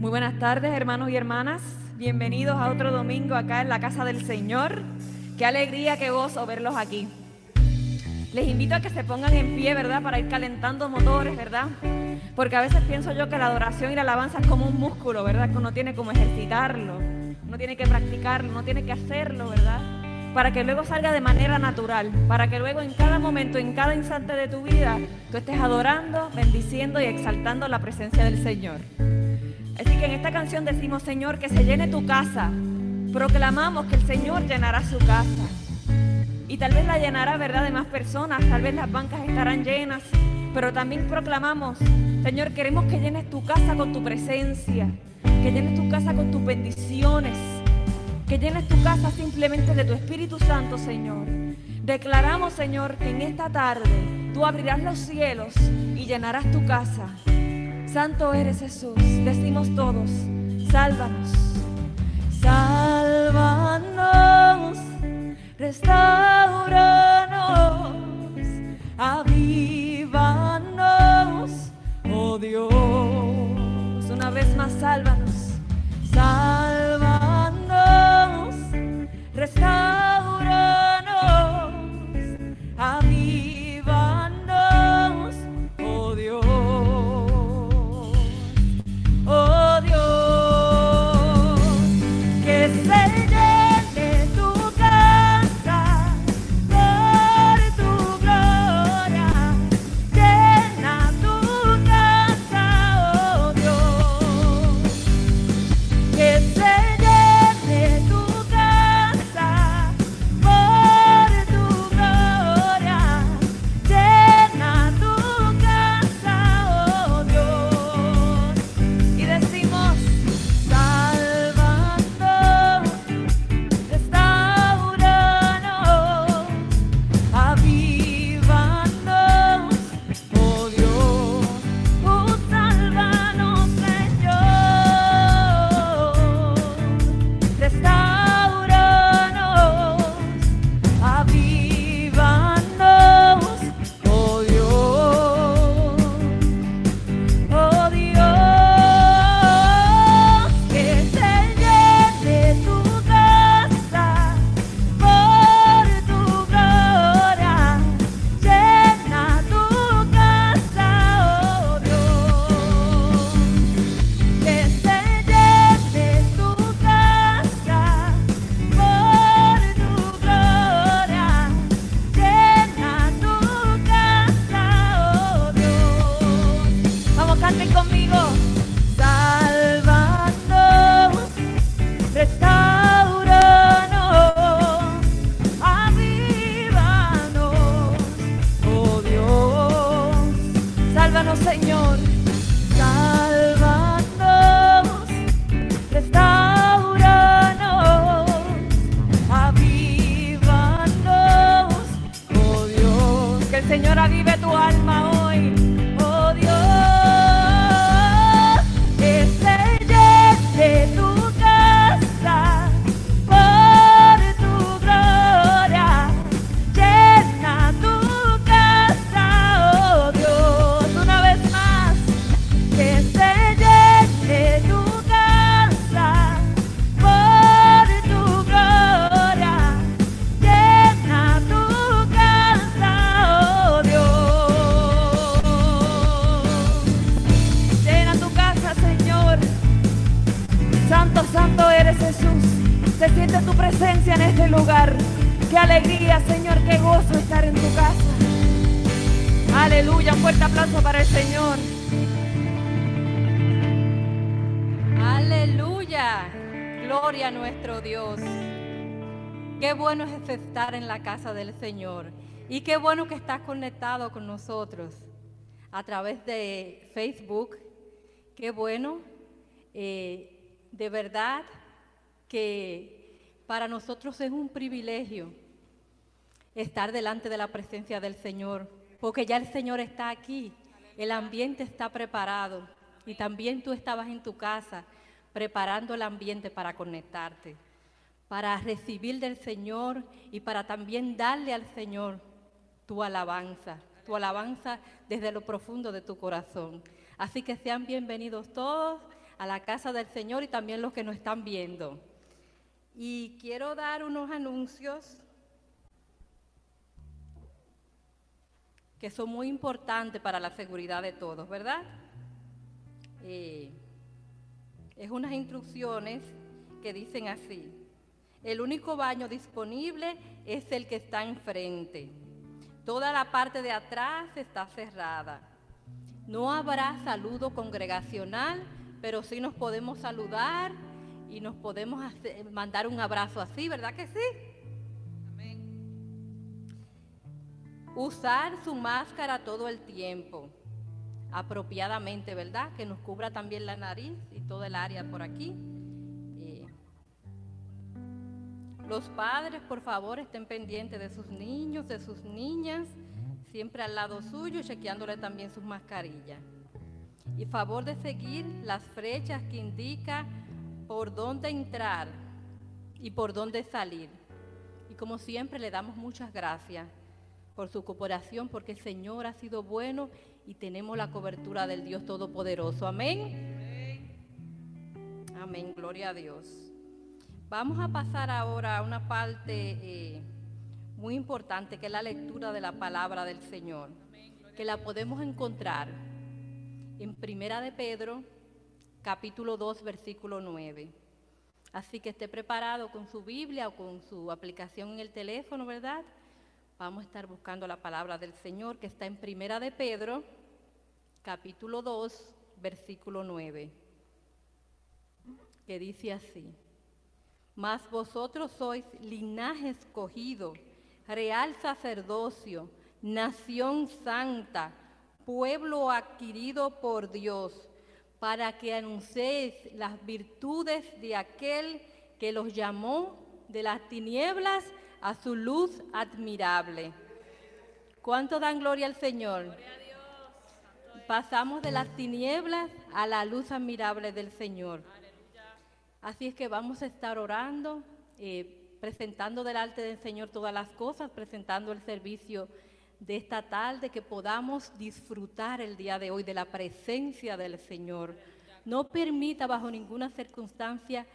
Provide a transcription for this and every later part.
Muy buenas tardes, hermanos y hermanas. Bienvenidos a otro domingo acá en la casa del Señor. Qué alegría, qué gozo verlos aquí. Les invito a que se pongan en pie, ¿verdad? Para ir calentando motores, ¿verdad? Porque a veces pienso yo que la adoración y la alabanza es como un músculo, ¿verdad? Que uno tiene como ejercitarlo, uno tiene que practicarlo, uno tiene que hacerlo, ¿verdad? Para que luego salga de manera natural, para que luego en cada momento, en cada instante de tu vida, tú estés adorando, bendiciendo y exaltando la presencia del Señor. Así que en esta canción decimos, Señor, que se llene tu casa. Proclamamos que el Señor llenará su casa. Y tal vez la llenará, ¿verdad?, de más personas. Tal vez las bancas estarán llenas. Pero también proclamamos, Señor, queremos que llenes tu casa con tu presencia. Que llenes tu casa con tus bendiciones. Que llenes tu casa simplemente de tu Espíritu Santo, Señor. Declaramos, Señor, que en esta tarde tú abrirás los cielos y llenarás tu casa Santo eres Jesús. Decimos todos, sálvanos. Sálvanos, restauranos, avívanos, oh Dios. Una vez más, sálvanos. Sálvanos, restauranos, avívanos. Del Señor. Y qué bueno que estás conectado con nosotros a través de Facebook. Qué bueno. Eh, de verdad que para nosotros es un privilegio estar delante de la presencia del Señor, porque ya el Señor está aquí, el ambiente está preparado y también tú estabas en tu casa preparando el ambiente para conectarte para recibir del Señor y para también darle al Señor tu alabanza, tu alabanza desde lo profundo de tu corazón. Así que sean bienvenidos todos a la casa del Señor y también los que nos están viendo. Y quiero dar unos anuncios que son muy importantes para la seguridad de todos, ¿verdad? Eh, es unas instrucciones que dicen así. El único baño disponible es el que está enfrente. Toda la parte de atrás está cerrada. No habrá saludo congregacional, pero sí nos podemos saludar y nos podemos mandar un abrazo así, ¿verdad que sí? Usar su máscara todo el tiempo, apropiadamente, ¿verdad? Que nos cubra también la nariz y todo el área por aquí. Los padres, por favor, estén pendientes de sus niños, de sus niñas, siempre al lado suyo, chequeándole también sus mascarillas. Y favor de seguir las flechas que indica por dónde entrar y por dónde salir. Y como siempre le damos muchas gracias por su cooperación, porque el Señor ha sido bueno y tenemos la cobertura del Dios Todopoderoso. Amén. Amén, gloria a Dios. Vamos a pasar ahora a una parte eh, muy importante, que es la lectura de la palabra del Señor, que la podemos encontrar en Primera de Pedro, capítulo 2, versículo 9. Así que esté preparado con su Biblia o con su aplicación en el teléfono, ¿verdad? Vamos a estar buscando la palabra del Señor que está en Primera de Pedro, capítulo 2, versículo 9, que dice así, mas vosotros sois linaje escogido, real sacerdocio, nación santa, pueblo adquirido por Dios, para que anunciéis las virtudes de aquel que los llamó de las tinieblas a su luz admirable. ¿Cuánto dan gloria al Señor? Pasamos de las tinieblas a la luz admirable del Señor. Así es que vamos a estar orando, eh, presentando delante del Señor todas las cosas, presentando el servicio de esta tarde, que podamos disfrutar el día de hoy de la presencia del Señor. No permita bajo ninguna circunstancia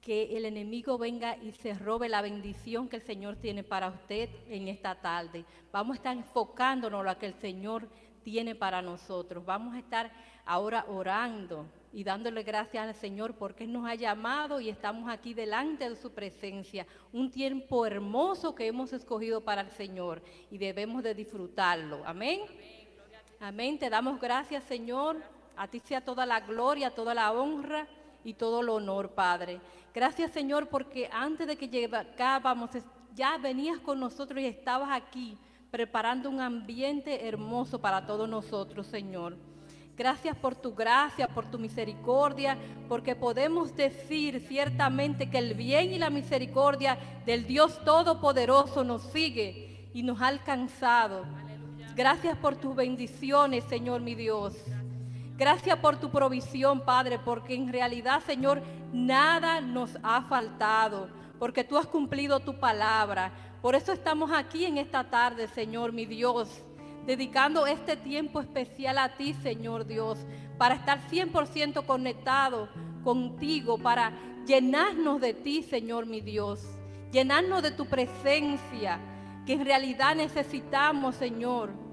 que el enemigo venga y se robe la bendición que el Señor tiene para usted en esta tarde. Vamos a estar enfocándonos en lo que el Señor tiene para nosotros. Vamos a estar ahora orando y dándole gracias al Señor porque nos ha llamado y estamos aquí delante de su presencia. Un tiempo hermoso que hemos escogido para el Señor y debemos de disfrutarlo. Amén. Amén. Te damos gracias, Señor. A ti sea toda la gloria, toda la honra y todo el honor, Padre. Gracias, Señor, porque antes de que llegábamos, ya venías con nosotros y estabas aquí preparando un ambiente hermoso para todos nosotros, Señor. Gracias por tu gracia, por tu misericordia, porque podemos decir ciertamente que el bien y la misericordia del Dios Todopoderoso nos sigue y nos ha alcanzado. Gracias por tus bendiciones, Señor mi Dios. Gracias por tu provisión, Padre, porque en realidad, Señor, nada nos ha faltado, porque tú has cumplido tu palabra. Por eso estamos aquí en esta tarde, Señor, mi Dios, dedicando este tiempo especial a ti, Señor Dios, para estar 100% conectado contigo, para llenarnos de ti, Señor, mi Dios, llenarnos de tu presencia, que en realidad necesitamos, Señor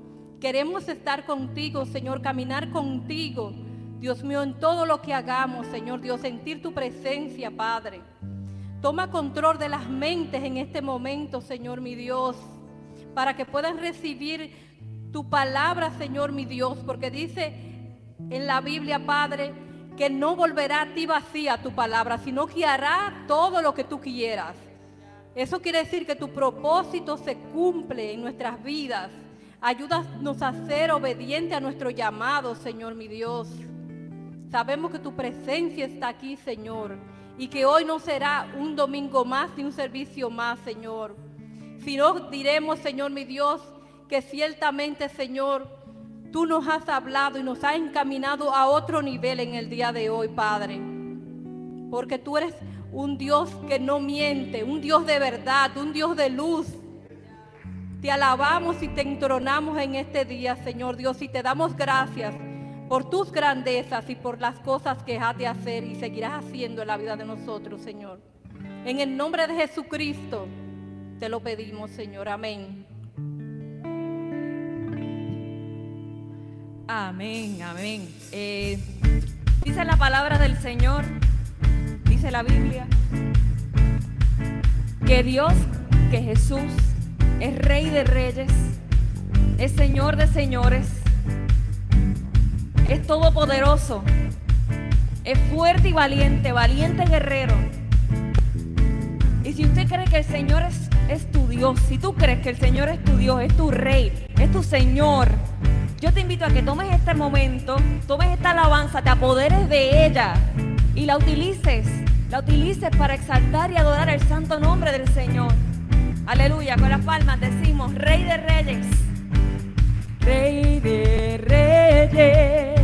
Queremos estar contigo, Señor, caminar contigo. Dios mío, en todo lo que hagamos, Señor Dios, sentir tu presencia, Padre. Toma control de las mentes en este momento, Señor mi Dios, para que puedan recibir tu palabra, Señor mi Dios, porque dice en la Biblia, Padre, que no volverá a ti vacía tu palabra, sino que hará todo lo que tú quieras. Eso quiere decir que tu propósito se cumple en nuestras vidas. Ayúdanos a ser obedientes a nuestro llamado, Señor mi Dios. Sabemos que tu presencia está aquí, Señor, y que hoy no será un domingo más ni un servicio más, Señor. Sino diremos, Señor mi Dios, que ciertamente, Señor, tú nos has hablado y nos has encaminado a otro nivel en el día de hoy, Padre. Porque tú eres un Dios que no miente, un Dios de verdad, un Dios de luz, te alabamos y te entronamos en este día, Señor Dios, y te damos gracias por tus grandezas y por las cosas que has de hacer y seguirás haciendo en la vida de nosotros, Señor. En el nombre de Jesucristo te lo pedimos, Señor. Amén. Amén, amén. Eh, dice la palabra del Señor, dice la Biblia, que Dios, que Jesús es Rey de Reyes, es Señor de Señores, es todopoderoso, es fuerte y valiente, valiente guerrero. Y si usted cree que el Señor es, es tu Dios, si tú crees que el Señor es tu Dios, es tu Rey, es tu Señor, yo te invito a que tomes este momento, tomes esta alabanza, te apoderes de ella y la utilices, la utilices para exaltar y adorar el santo nombre del Señor. Aleluya, con las palmas decimos, Rey de Reyes, Rey de Reyes,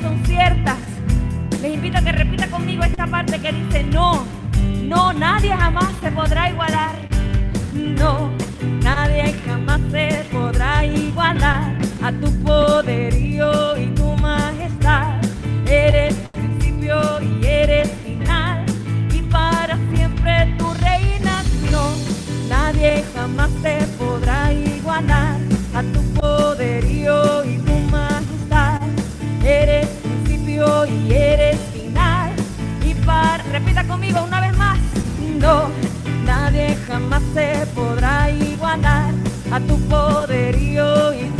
son ciertas, les invito a que repita conmigo esta parte que dice, no, no, nadie jamás se podrá igualar. No, nadie jamás se podrá igualar a tu poderío y tu majestad. Eres principio y eres final y para siempre tú reinas. No, nadie jamás te podrá igualar principio y eres final y para repita conmigo una vez más. No, nadie jamás se podrá igualar a tu poderío y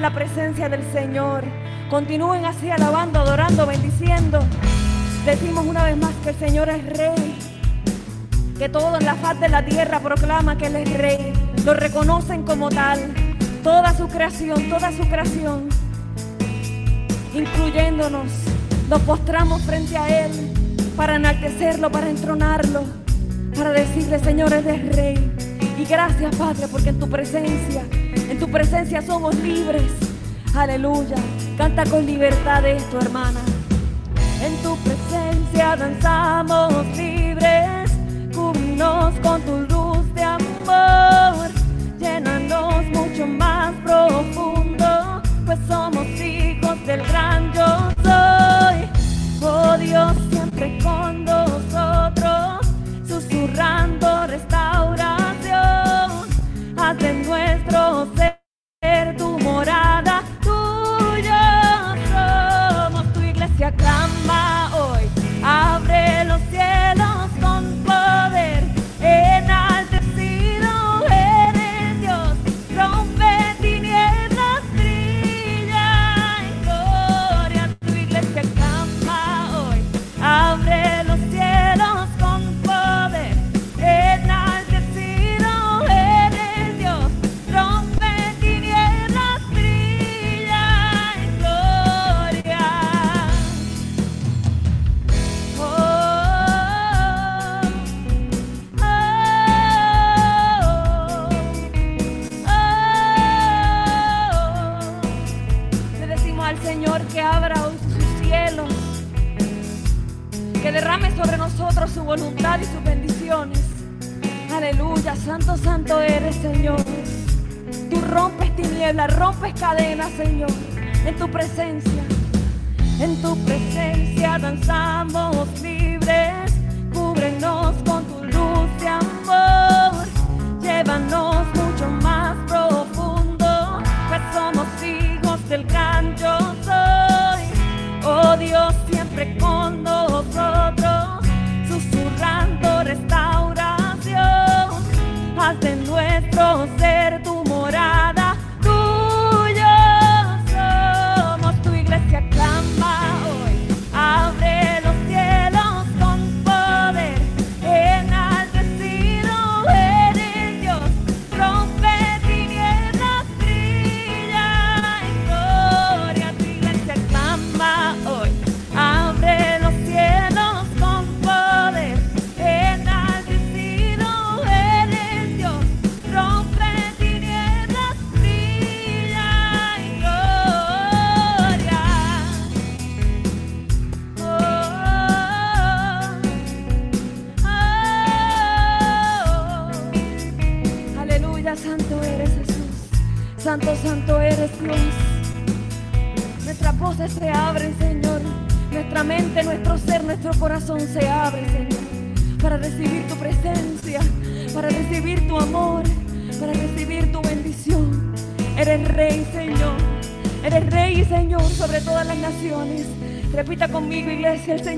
la presencia del Señor. Continúen así alabando, adorando, bendiciendo. Decimos una vez más que el Señor es rey. Que todo en la faz de la tierra proclama que Él es rey. Lo reconocen como tal. Toda su creación, toda su creación. Incluyéndonos. Nos postramos frente a Él para enaltecerlo, para entronarlo. Para decirle, Señor, eres rey. Y gracias, Padre, porque en tu presencia en tu presencia somos libres. Aleluya. Canta con libertad tu hermana. En tu presencia danzamos libres. Cúbrenos con tu luz de amor. Llénanos mucho más profundo. Pues somos hijos del gran yo soy. Oh Dios, siempre con nosotros. Susurrando, nuestros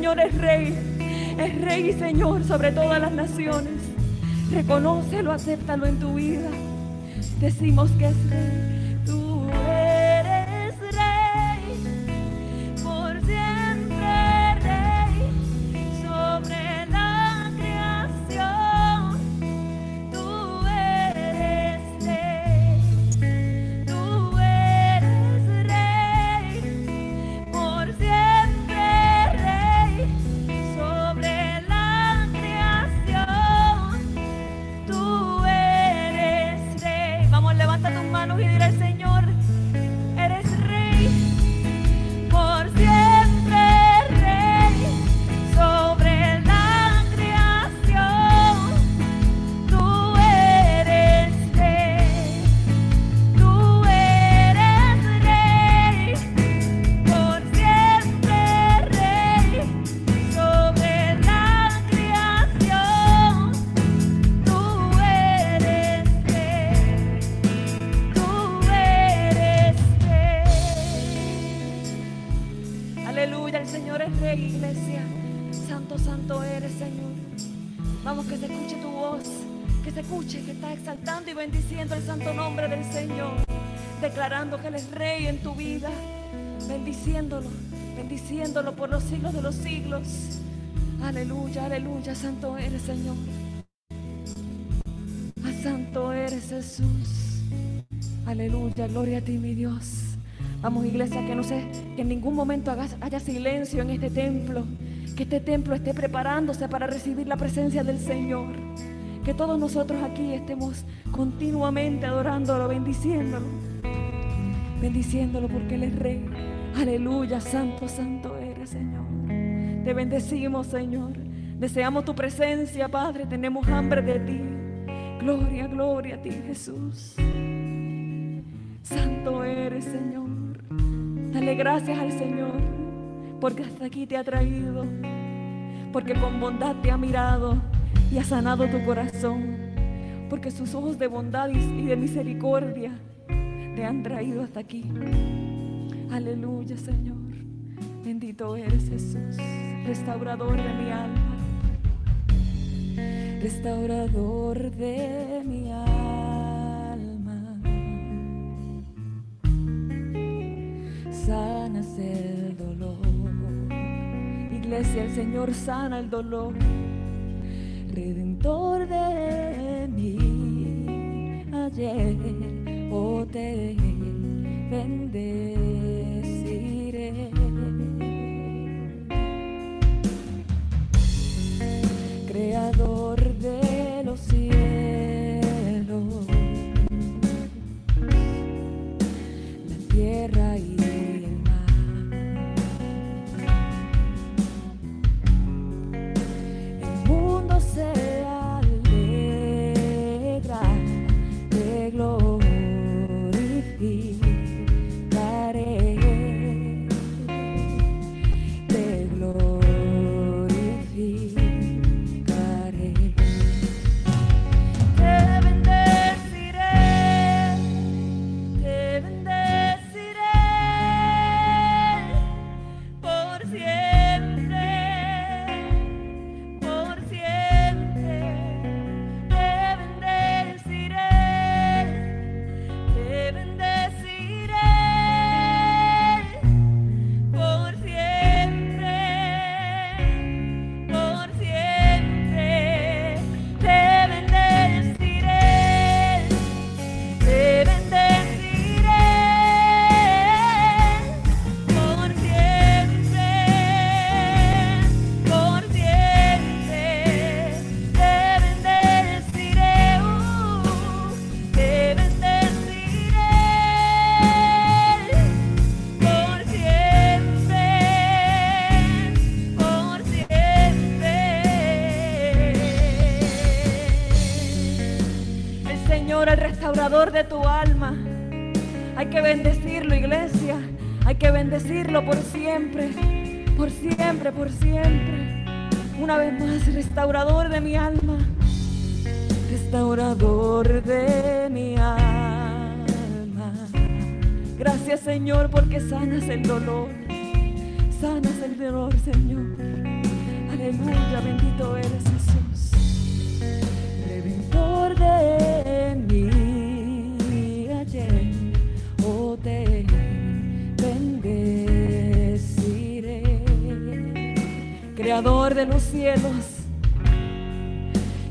Señor es rey, es rey y Señor sobre todas las naciones. Reconócelo, acéptalo en tu vida. Decimos que es rey. Vamos, iglesia, que no sé, que en ningún momento haya silencio en este templo. Que este templo esté preparándose para recibir la presencia del Señor. Que todos nosotros aquí estemos continuamente adorándolo, bendiciéndolo. Bendiciéndolo porque Él es Rey. Aleluya, santo, santo eres, Señor. Te bendecimos, Señor. Deseamos tu presencia, Padre. Tenemos hambre de ti. Gloria, gloria a ti, Jesús. Santo eres, Señor. Dale gracias al Señor porque hasta aquí te ha traído, porque con bondad te ha mirado y ha sanado tu corazón, porque sus ojos de bondad y de misericordia te han traído hasta aquí. Aleluya, Señor. Bendito eres Jesús, restaurador de mi alma. Restaurador de mi alma. Sanas el dolor. Iglesia, el Señor sana el dolor. Redentor de mí, ayer o te bendeciré. Creador de tu alma. Hay que bendecirlo, iglesia. Hay que bendecirlo por siempre, por siempre, por siempre. Una vez más, restaurador de mi alma. Restaurador de mi alma. Gracias, Señor, porque sanas el dolor. Sanas el dolor, Señor. Aleluya, bendito eres Jesús. Redentor de Creador de los cielos,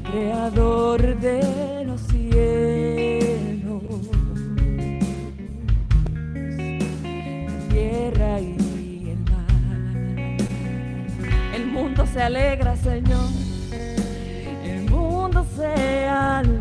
creador de los cielos, tierra y el mar. El mundo se alegra, Señor. El mundo se alegra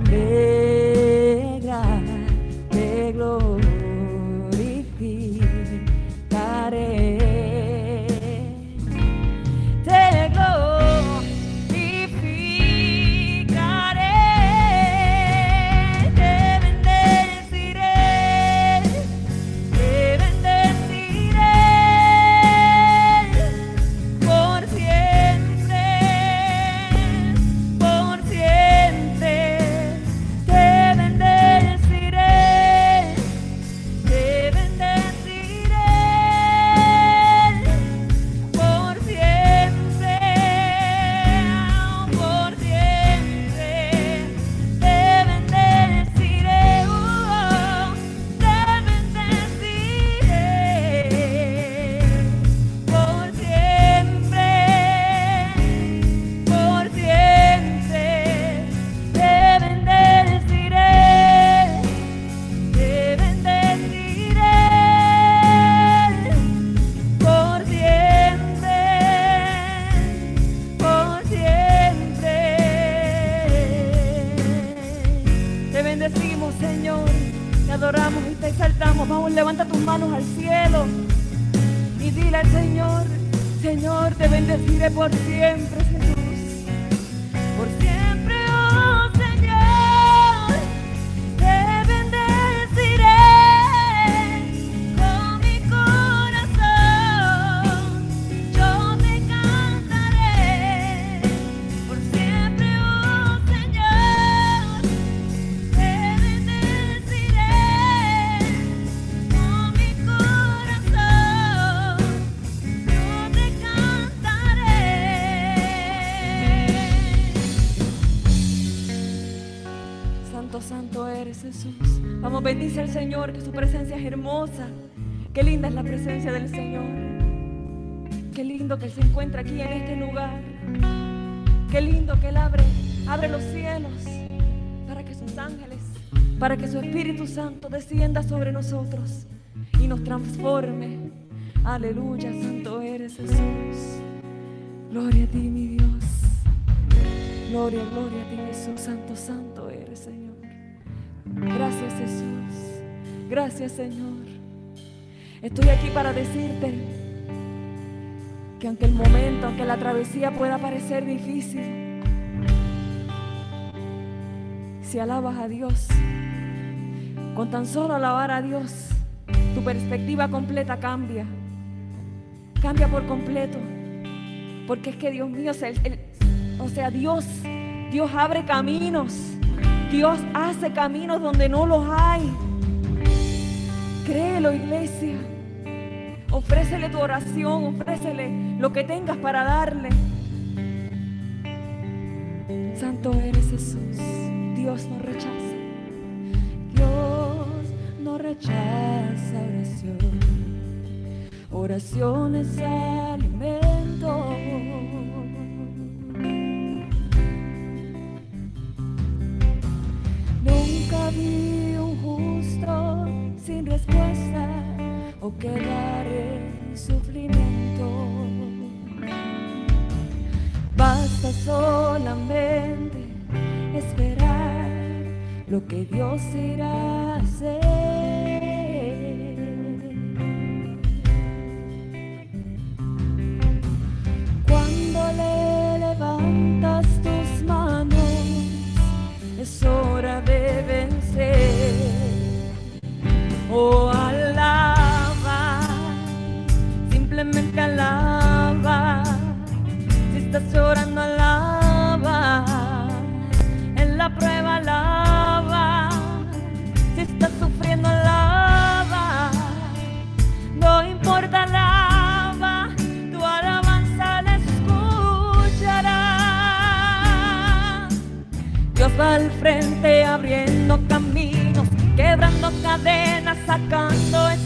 es la presencia del Señor. Qué lindo que se encuentra aquí en este lugar. Qué lindo que Él abre, abre los cielos para que sus ángeles, para que su Espíritu Santo descienda sobre nosotros y nos transforme. Aleluya, santo eres Jesús. Gloria a ti, mi Dios. Gloria, gloria a ti, Jesús. Santo, santo eres, Señor. Gracias, Jesús. Gracias, Señor. Estoy aquí para decirte que aunque el momento, aunque la travesía pueda parecer difícil, si alabas a Dios, con tan solo alabar a Dios, tu perspectiva completa cambia. Cambia por completo. Porque es que Dios mío, el- o sea, Dios, Dios abre caminos. Dios hace caminos donde no los hay. Créelo, iglesia. Ofrécele tu oración, ofrécele lo que tengas para darle. Santo eres Jesús. Dios no rechaza. Dios no rechaza oración. Oración es alimento. Nunca vi o quedar en sufrimiento. Basta solamente esperar lo que Dios irá a hacer. Cuando le levantas tus manos, es hora de vencer. Oh, alaba. Si estás llorando, alaba. En la prueba, alaba. Si estás sufriendo, alaba. No importa, alaba. Tu alabanza le escuchará. Dios va al frente abriendo caminos, quebrando cadenas, sacando.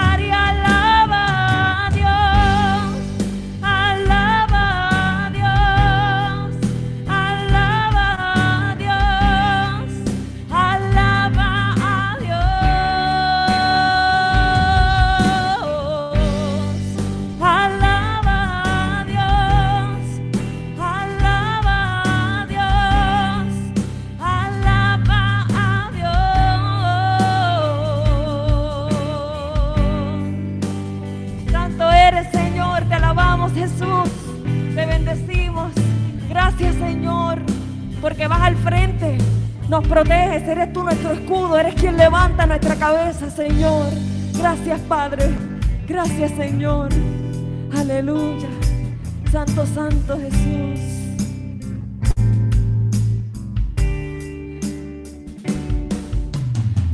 porque vas al frente, nos proteges, eres tú nuestro escudo, eres quien levanta nuestra cabeza, Señor. Gracias, Padre. Gracias, Señor. Aleluya. Santo, Santo Jesús.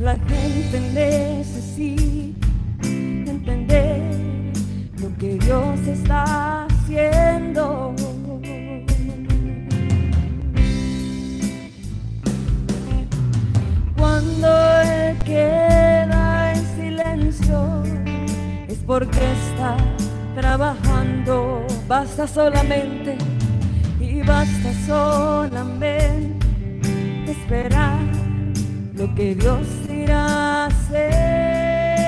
La gente necesita entender lo que Dios está porque está trabajando. Basta solamente y basta solamente esperar lo que Dios irá a hacer.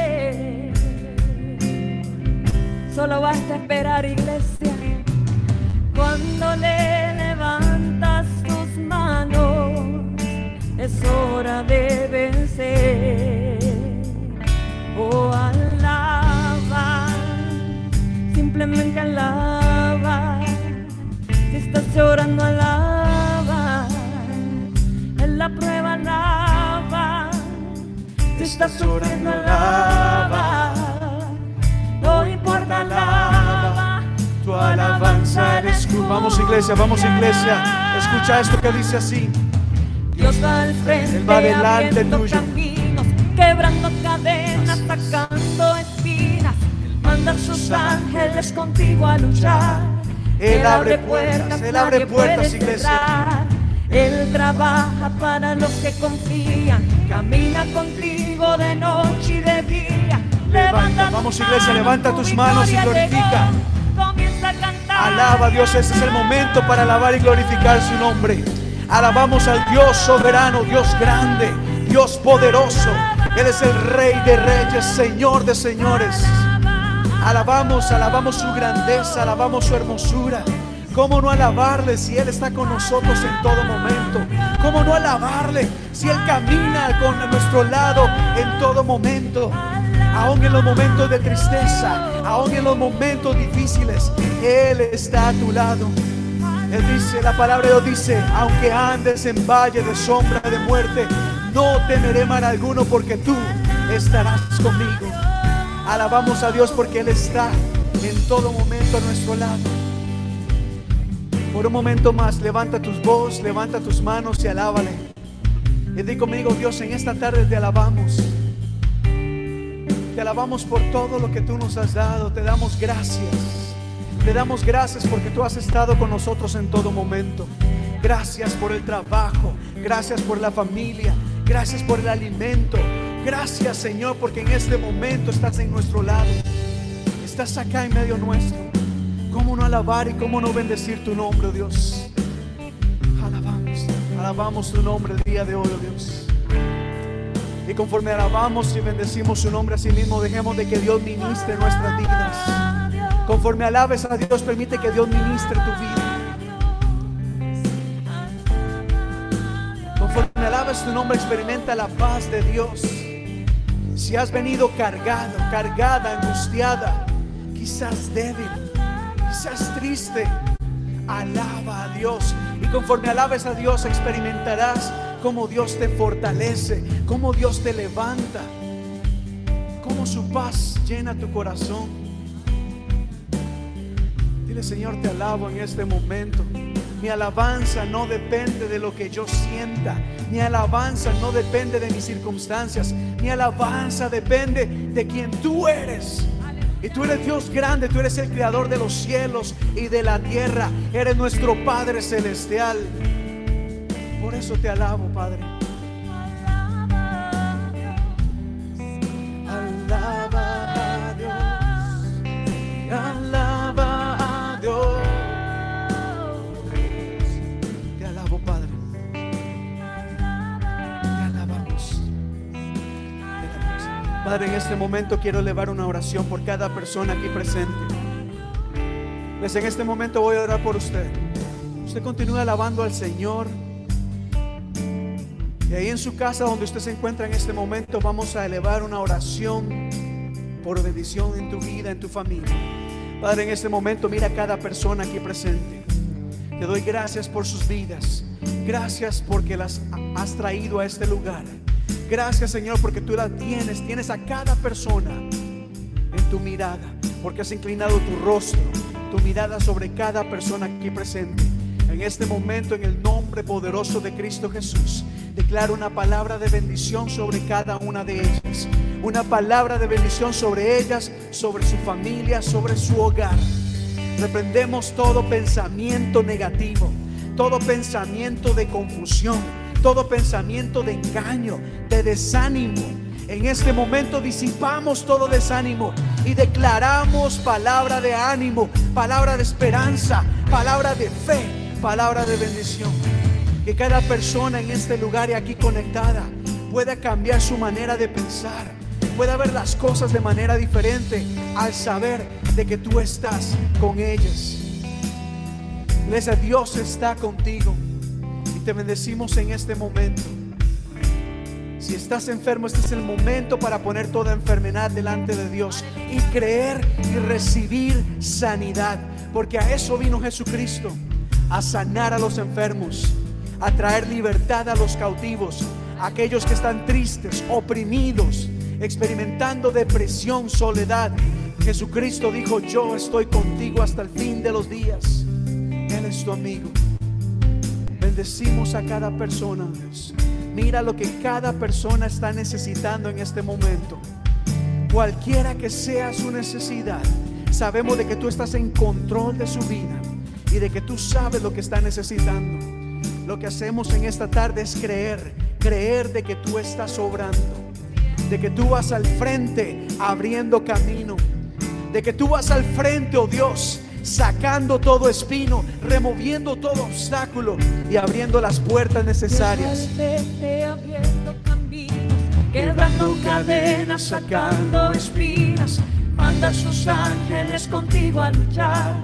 Solo basta esperar, iglesia, cuando le levantas tus manos, es hora de vencer. Simplemente alaba. Si estás llorando, alaba. En la prueba, alaba. Si estás sufriendo, alaba. No importa, alaba. Tu alabanza eres tú. Vamos iglesia, vamos iglesia. Escucha esto que dice así. Dios va al frente, Él va delante tuyo. caminos, quebrando cadenas, sacando. Manda a sus ángeles contigo a luchar. Él abre puertas, Él abre puertas, iglesia. Él trabaja para los que confían, camina contigo de noche y de día. Levanta, vamos, iglesia, levanta tu tus manos y glorifica. llegó. Comienza a cantar. Alaba a Dios, ese es el momento para alabar y glorificar su nombre. Alabamos al Dios soberano, Dios grande, Dios poderoso. Él es el Rey de reyes, Señor de señores. Alabamos, alabamos su grandeza, alabamos su hermosura. ¿Cómo no alabarle si Él está con nosotros en todo momento? ¿Cómo no alabarle si Él camina con nuestro lado en todo momento? Aún en los momentos de tristeza, aún en los momentos difíciles, Él está a tu lado. Él dice, la palabra de Dios dice, aunque andes en valle de sombra de muerte, no temeré mal alguno porque tú estarás conmigo. Alabamos a Dios porque Él está en todo momento a nuestro lado. Por un momento más, levanta tus voz, levanta tus manos y alábale. Y di conmigo, Dios, en esta tarde te alabamos. Te alabamos por todo lo que tú nos has dado. Te damos gracias. Te damos gracias porque tú has estado con nosotros en todo momento. Gracias por el trabajo. Gracias por la familia. Gracias por el alimento. Gracias Señor porque en este momento estás en nuestro lado. Estás acá en medio nuestro. ¿Cómo no alabar y cómo no bendecir tu nombre, oh Dios? Alabamos, alabamos tu nombre el día de hoy, oh Dios. Y conforme alabamos y bendecimos su nombre a sí mismo, dejemos de que Dios ministre nuestras vidas. Conforme alabes a Dios, permite que Dios ministre tu vida. Conforme alabes tu nombre, experimenta la paz de Dios. Si has venido cargado, cargada, angustiada, quizás débil, quizás triste, alaba a Dios. Y conforme alabes a Dios, experimentarás cómo Dios te fortalece, cómo Dios te levanta, cómo su paz llena tu corazón. Dile, Señor, te alabo en este momento. Mi alabanza no depende de lo que yo sienta. Mi alabanza no depende de mis circunstancias. Mi alabanza depende de quien tú eres. Y tú eres Dios grande, tú eres el creador de los cielos y de la tierra. Eres nuestro Padre celestial. Por eso te alabo, Padre. Padre, en este momento quiero elevar una oración por cada persona aquí presente. Pues en este momento voy a orar por usted. Usted continúa alabando al Señor. Y ahí en su casa donde usted se encuentra en este momento vamos a elevar una oración por bendición en tu vida, en tu familia. Padre, en este momento mira a cada persona aquí presente. Te doy gracias por sus vidas. Gracias porque las has traído a este lugar. Gracias Señor porque tú las tienes. Tienes a cada persona en tu mirada. Porque has inclinado tu rostro, tu mirada sobre cada persona aquí presente. En este momento, en el nombre poderoso de Cristo Jesús, declaro una palabra de bendición sobre cada una de ellas. Una palabra de bendición sobre ellas, sobre su familia, sobre su hogar. Reprendemos todo pensamiento negativo, todo pensamiento de confusión, todo pensamiento de engaño, de desánimo. En este momento disipamos todo desánimo y declaramos palabra de ánimo, palabra de esperanza, palabra de fe, palabra de bendición. Que cada persona en este lugar y aquí conectada pueda cambiar su manera de pensar, pueda ver las cosas de manera diferente al saber de que tú estás con ellas. Dios está contigo te bendecimos en este momento. Si estás enfermo, este es el momento para poner toda enfermedad delante de Dios y creer y recibir sanidad. Porque a eso vino Jesucristo, a sanar a los enfermos, a traer libertad a los cautivos, a aquellos que están tristes, oprimidos, experimentando depresión, soledad. Jesucristo dijo, yo estoy contigo hasta el fin de los días. Él es tu amigo. Bendecimos a cada persona. Mira lo que cada persona está necesitando en este momento. Cualquiera que sea su necesidad, sabemos de que tú estás en control de su vida y de que tú sabes lo que está necesitando. Lo que hacemos en esta tarde es creer, creer de que tú estás obrando, de que tú vas al frente abriendo camino, de que tú vas al frente, oh Dios, sacando todo espino, removiendo todo obstáculo y abriendo las puertas necesarias. abriendo caminos, quebrando cadenas, sacando espinas. Manda a sus ángeles contigo a luchar.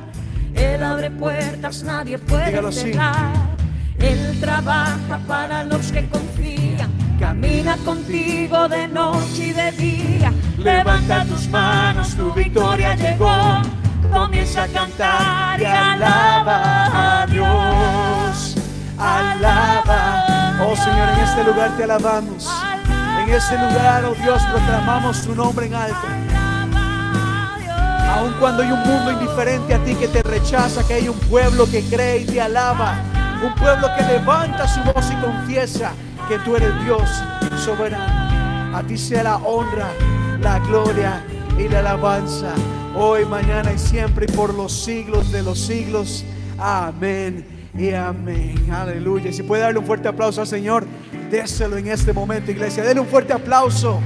Él abre puertas, nadie puede cerrar. Él trabaja para los que confían. Camina contigo de noche y de día. Levanta tus manos, tu victoria llegó. Comienza a cantar y alaba a Dios. Alaba. Oh Señor, en este lugar te alabamos. En este lugar, oh Dios, proclamamos tu nombre en alto. Aun cuando hay un mundo indiferente a ti que te rechaza, que hay un pueblo que cree y te alaba. Un pueblo que levanta su voz y confiesa que tú eres Dios soberano. A ti sea la honra, la gloria y la alabanza. Hoy, mañana y siempre y por los siglos de los siglos. Amén y amén. Aleluya. Si puede darle un fuerte aplauso al Señor, déselo en este momento, iglesia. Denle un fuerte aplauso.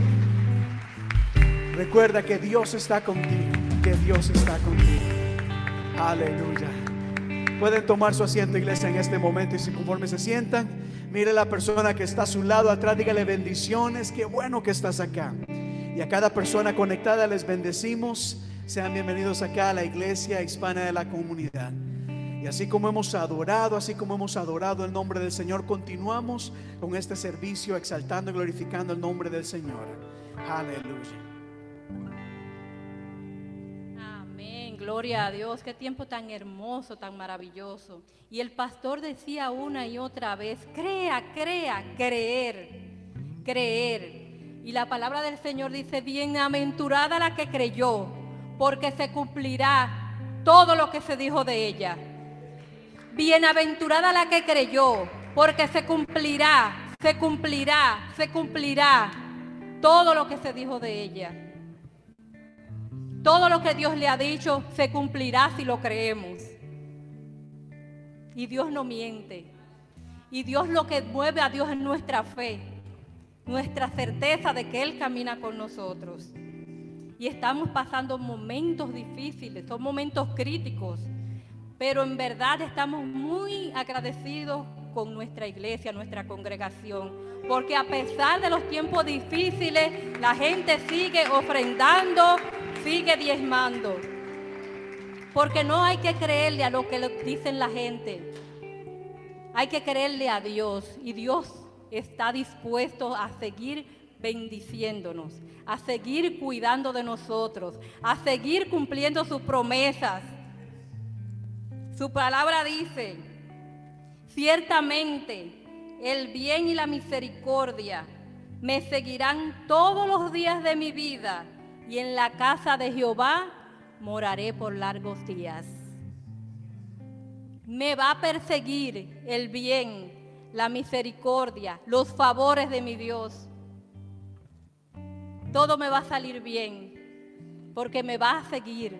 Recuerda que Dios está contigo, que Dios está contigo. Aleluya. Pueden tomar su asiento, iglesia, en este momento y si conforme se sientan, mire la persona que está a su lado atrás, dígale bendiciones, qué bueno que estás acá. Y a cada persona conectada les bendecimos. Sean bienvenidos acá a la iglesia hispana de la comunidad. Y así como hemos adorado, así como hemos adorado el nombre del Señor, continuamos con este servicio exaltando y glorificando el nombre del Señor. Aleluya. Amén, gloria a Dios, qué tiempo tan hermoso, tan maravilloso. Y el pastor decía una y otra vez, crea, crea, creer, creer. Y la palabra del Señor dice, bienaventurada la que creyó, porque se cumplirá todo lo que se dijo de ella. Bienaventurada la que creyó, porque se cumplirá, se cumplirá, se cumplirá todo lo que se dijo de ella. Todo lo que Dios le ha dicho se cumplirá si lo creemos. Y Dios no miente. Y Dios lo que mueve a Dios es nuestra fe, nuestra certeza de que Él camina con nosotros. Y estamos pasando momentos difíciles, son momentos críticos, pero en verdad estamos muy agradecidos con nuestra iglesia, nuestra congregación, porque a pesar de los tiempos difíciles, la gente sigue ofrendando, sigue diezmando. Porque no hay que creerle a lo que dicen la gente. Hay que creerle a Dios y Dios está dispuesto a seguir bendiciéndonos, a seguir cuidando de nosotros, a seguir cumpliendo sus promesas. Su palabra dice, ciertamente el bien y la misericordia me seguirán todos los días de mi vida y en la casa de Jehová moraré por largos días. Me va a perseguir el bien, la misericordia, los favores de mi Dios. Todo me va a salir bien, porque me va a seguir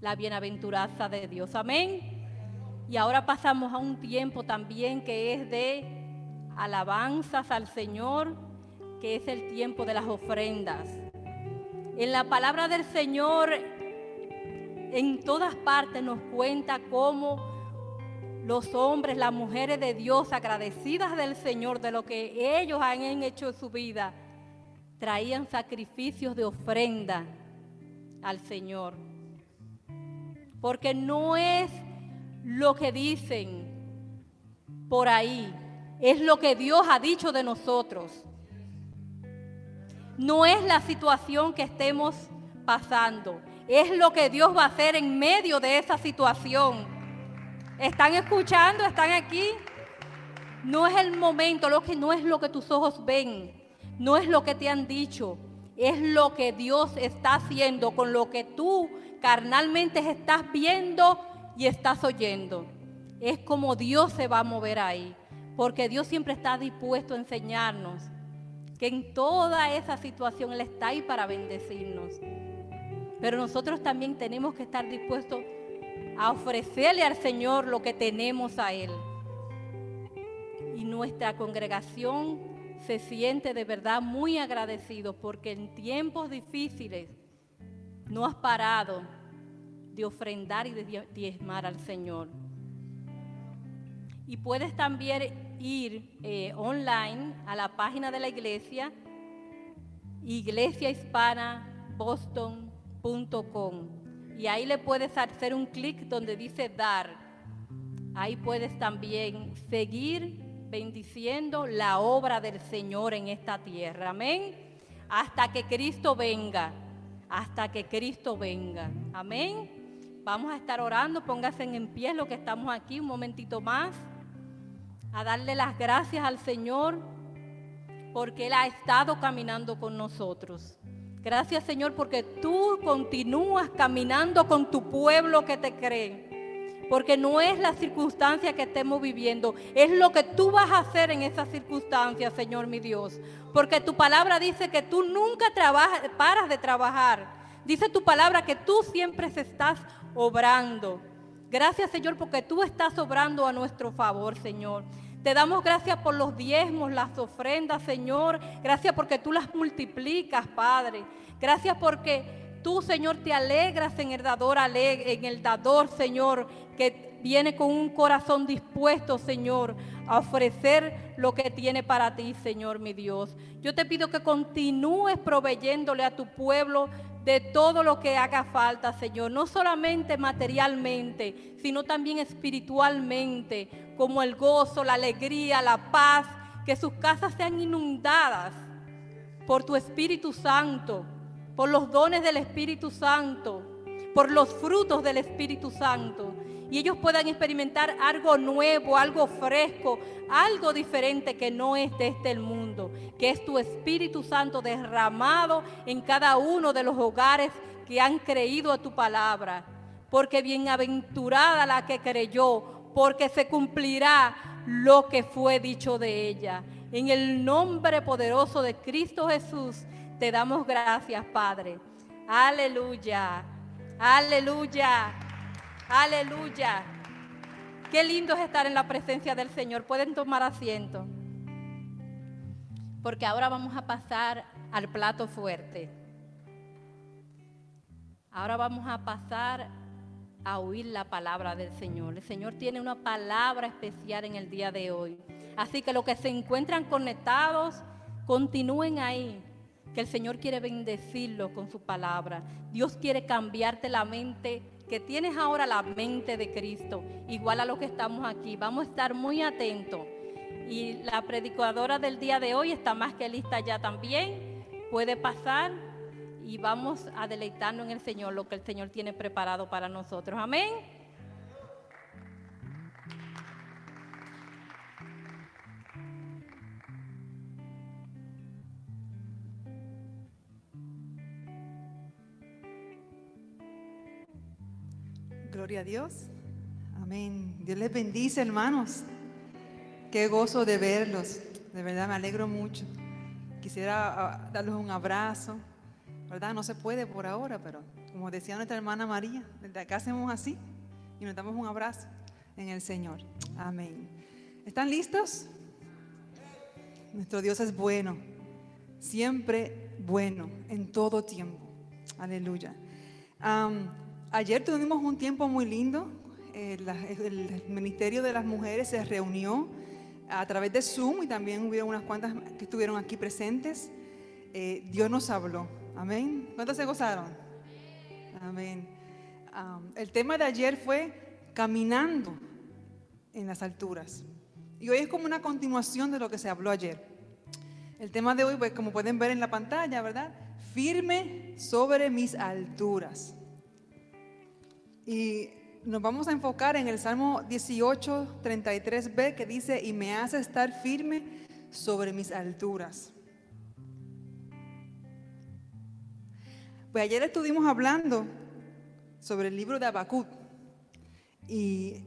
la bienaventuranza de Dios. Amén. Y ahora pasamos a un tiempo también que es de alabanzas al Señor, que es el tiempo de las ofrendas. En la palabra del Señor, en todas partes nos cuenta cómo los hombres, las mujeres de Dios, agradecidas del Señor de lo que ellos han hecho en su vida, traían sacrificios de ofrenda al Señor. Porque no es lo que dicen por ahí, es lo que Dios ha dicho de nosotros. No es la situación que estemos pasando, es lo que Dios va a hacer en medio de esa situación. ¿Están escuchando? ¿Están aquí? No es el momento, lo que no es lo que tus ojos ven, no es lo que te han dicho, es lo que Dios está haciendo con lo que tú carnalmente estás viendo y estás oyendo. Es como Dios se va a mover ahí, porque Dios siempre está dispuesto a enseñarnos que en toda esa situación Él está ahí para bendecirnos. Pero nosotros también tenemos que estar dispuestos a ofrecerle al Señor lo que tenemos a Él. Y nuestra congregación se siente de verdad muy agradecido porque en tiempos difíciles no has parado de ofrendar y de diezmar al Señor. Y puedes también ir eh, online a la página de la iglesia, iglesiahispanaboston.com y ahí le puedes hacer un clic donde dice dar. Ahí puedes también seguir bendiciendo la obra del Señor en esta tierra. Amén. Hasta que Cristo venga. Hasta que Cristo venga. Amén. Vamos a estar orando. Pónganse en pie lo que estamos aquí un momentito más. A darle las gracias al Señor porque Él ha estado caminando con nosotros. Gracias Señor porque tú continúas caminando con tu pueblo que te cree. Porque no es la circunstancia que estemos viviendo, es lo que tú vas a hacer en esa circunstancia, Señor mi Dios. Porque tu palabra dice que tú nunca paras de trabajar. Dice tu palabra que tú siempre estás obrando. Gracias Señor porque tú estás obrando a nuestro favor, Señor. Te damos gracias por los diezmos, las ofrendas, Señor. Gracias porque tú las multiplicas, Padre. Gracias porque tú, Señor, te alegras en el dador, en el dador, Señor, que viene con un corazón dispuesto, Señor, a ofrecer lo que tiene para ti, Señor, mi Dios. Yo te pido que continúes proveyéndole a tu pueblo de todo lo que haga falta, Señor, no solamente materialmente, sino también espiritualmente, como el gozo, la alegría, la paz, que sus casas sean inundadas por tu Espíritu Santo, por los dones del Espíritu Santo, por los frutos del Espíritu Santo y ellos puedan experimentar algo nuevo, algo fresco, algo diferente que no es de este mundo, que es tu Espíritu Santo derramado en cada uno de los hogares que han creído a tu palabra. Porque bienaventurada la que creyó, porque se cumplirá lo que fue dicho de ella. En el nombre poderoso de Cristo Jesús, te damos gracias, Padre. Aleluya. Aleluya. Aleluya. Qué lindo es estar en la presencia del Señor. Pueden tomar asiento. Porque ahora vamos a pasar al plato fuerte. Ahora vamos a pasar a oír la palabra del Señor. El Señor tiene una palabra especial en el día de hoy. Así que los que se encuentran conectados, continúen ahí, que el Señor quiere bendecirlos con su palabra. Dios quiere cambiarte la mente que tienes ahora la mente de Cristo, igual a lo que estamos aquí. Vamos a estar muy atentos. Y la predicadora del día de hoy está más que lista ya también. Puede pasar y vamos a deleitarnos en el Señor, lo que el Señor tiene preparado para nosotros. Amén. Gloria a Dios. Amén. Dios les bendice, hermanos. Qué gozo de verlos. De verdad me alegro mucho. Quisiera ah, darles un abrazo. ¿Verdad? No se puede por ahora, pero como decía nuestra hermana María, desde acá hacemos así y nos damos un abrazo en el Señor. Amén. ¿Están listos? Nuestro Dios es bueno, siempre bueno, en todo tiempo. Aleluya. Ayer tuvimos un tiempo muy lindo eh, el Ministerio de las Mujeres se reunió a través de Zoom y también hubieron unas cuantas que estuvieron aquí presentes. Eh, Dios nos habló. Amén. ¿Cuántos se gozaron? Amén. Am, el tema de ayer fue caminando en las alturas. Y hoy es como una continuación de lo que se habló ayer. El tema de hoy, pues, como pueden ver en la pantalla, ¿verdad? Firme sobre mis alturas. Y nos vamos a enfocar en el Salmo 18, 33b, que dice, y me hace estar firme sobre mis alturas. Pues ayer estuvimos hablando sobre el libro de Habacuc. Y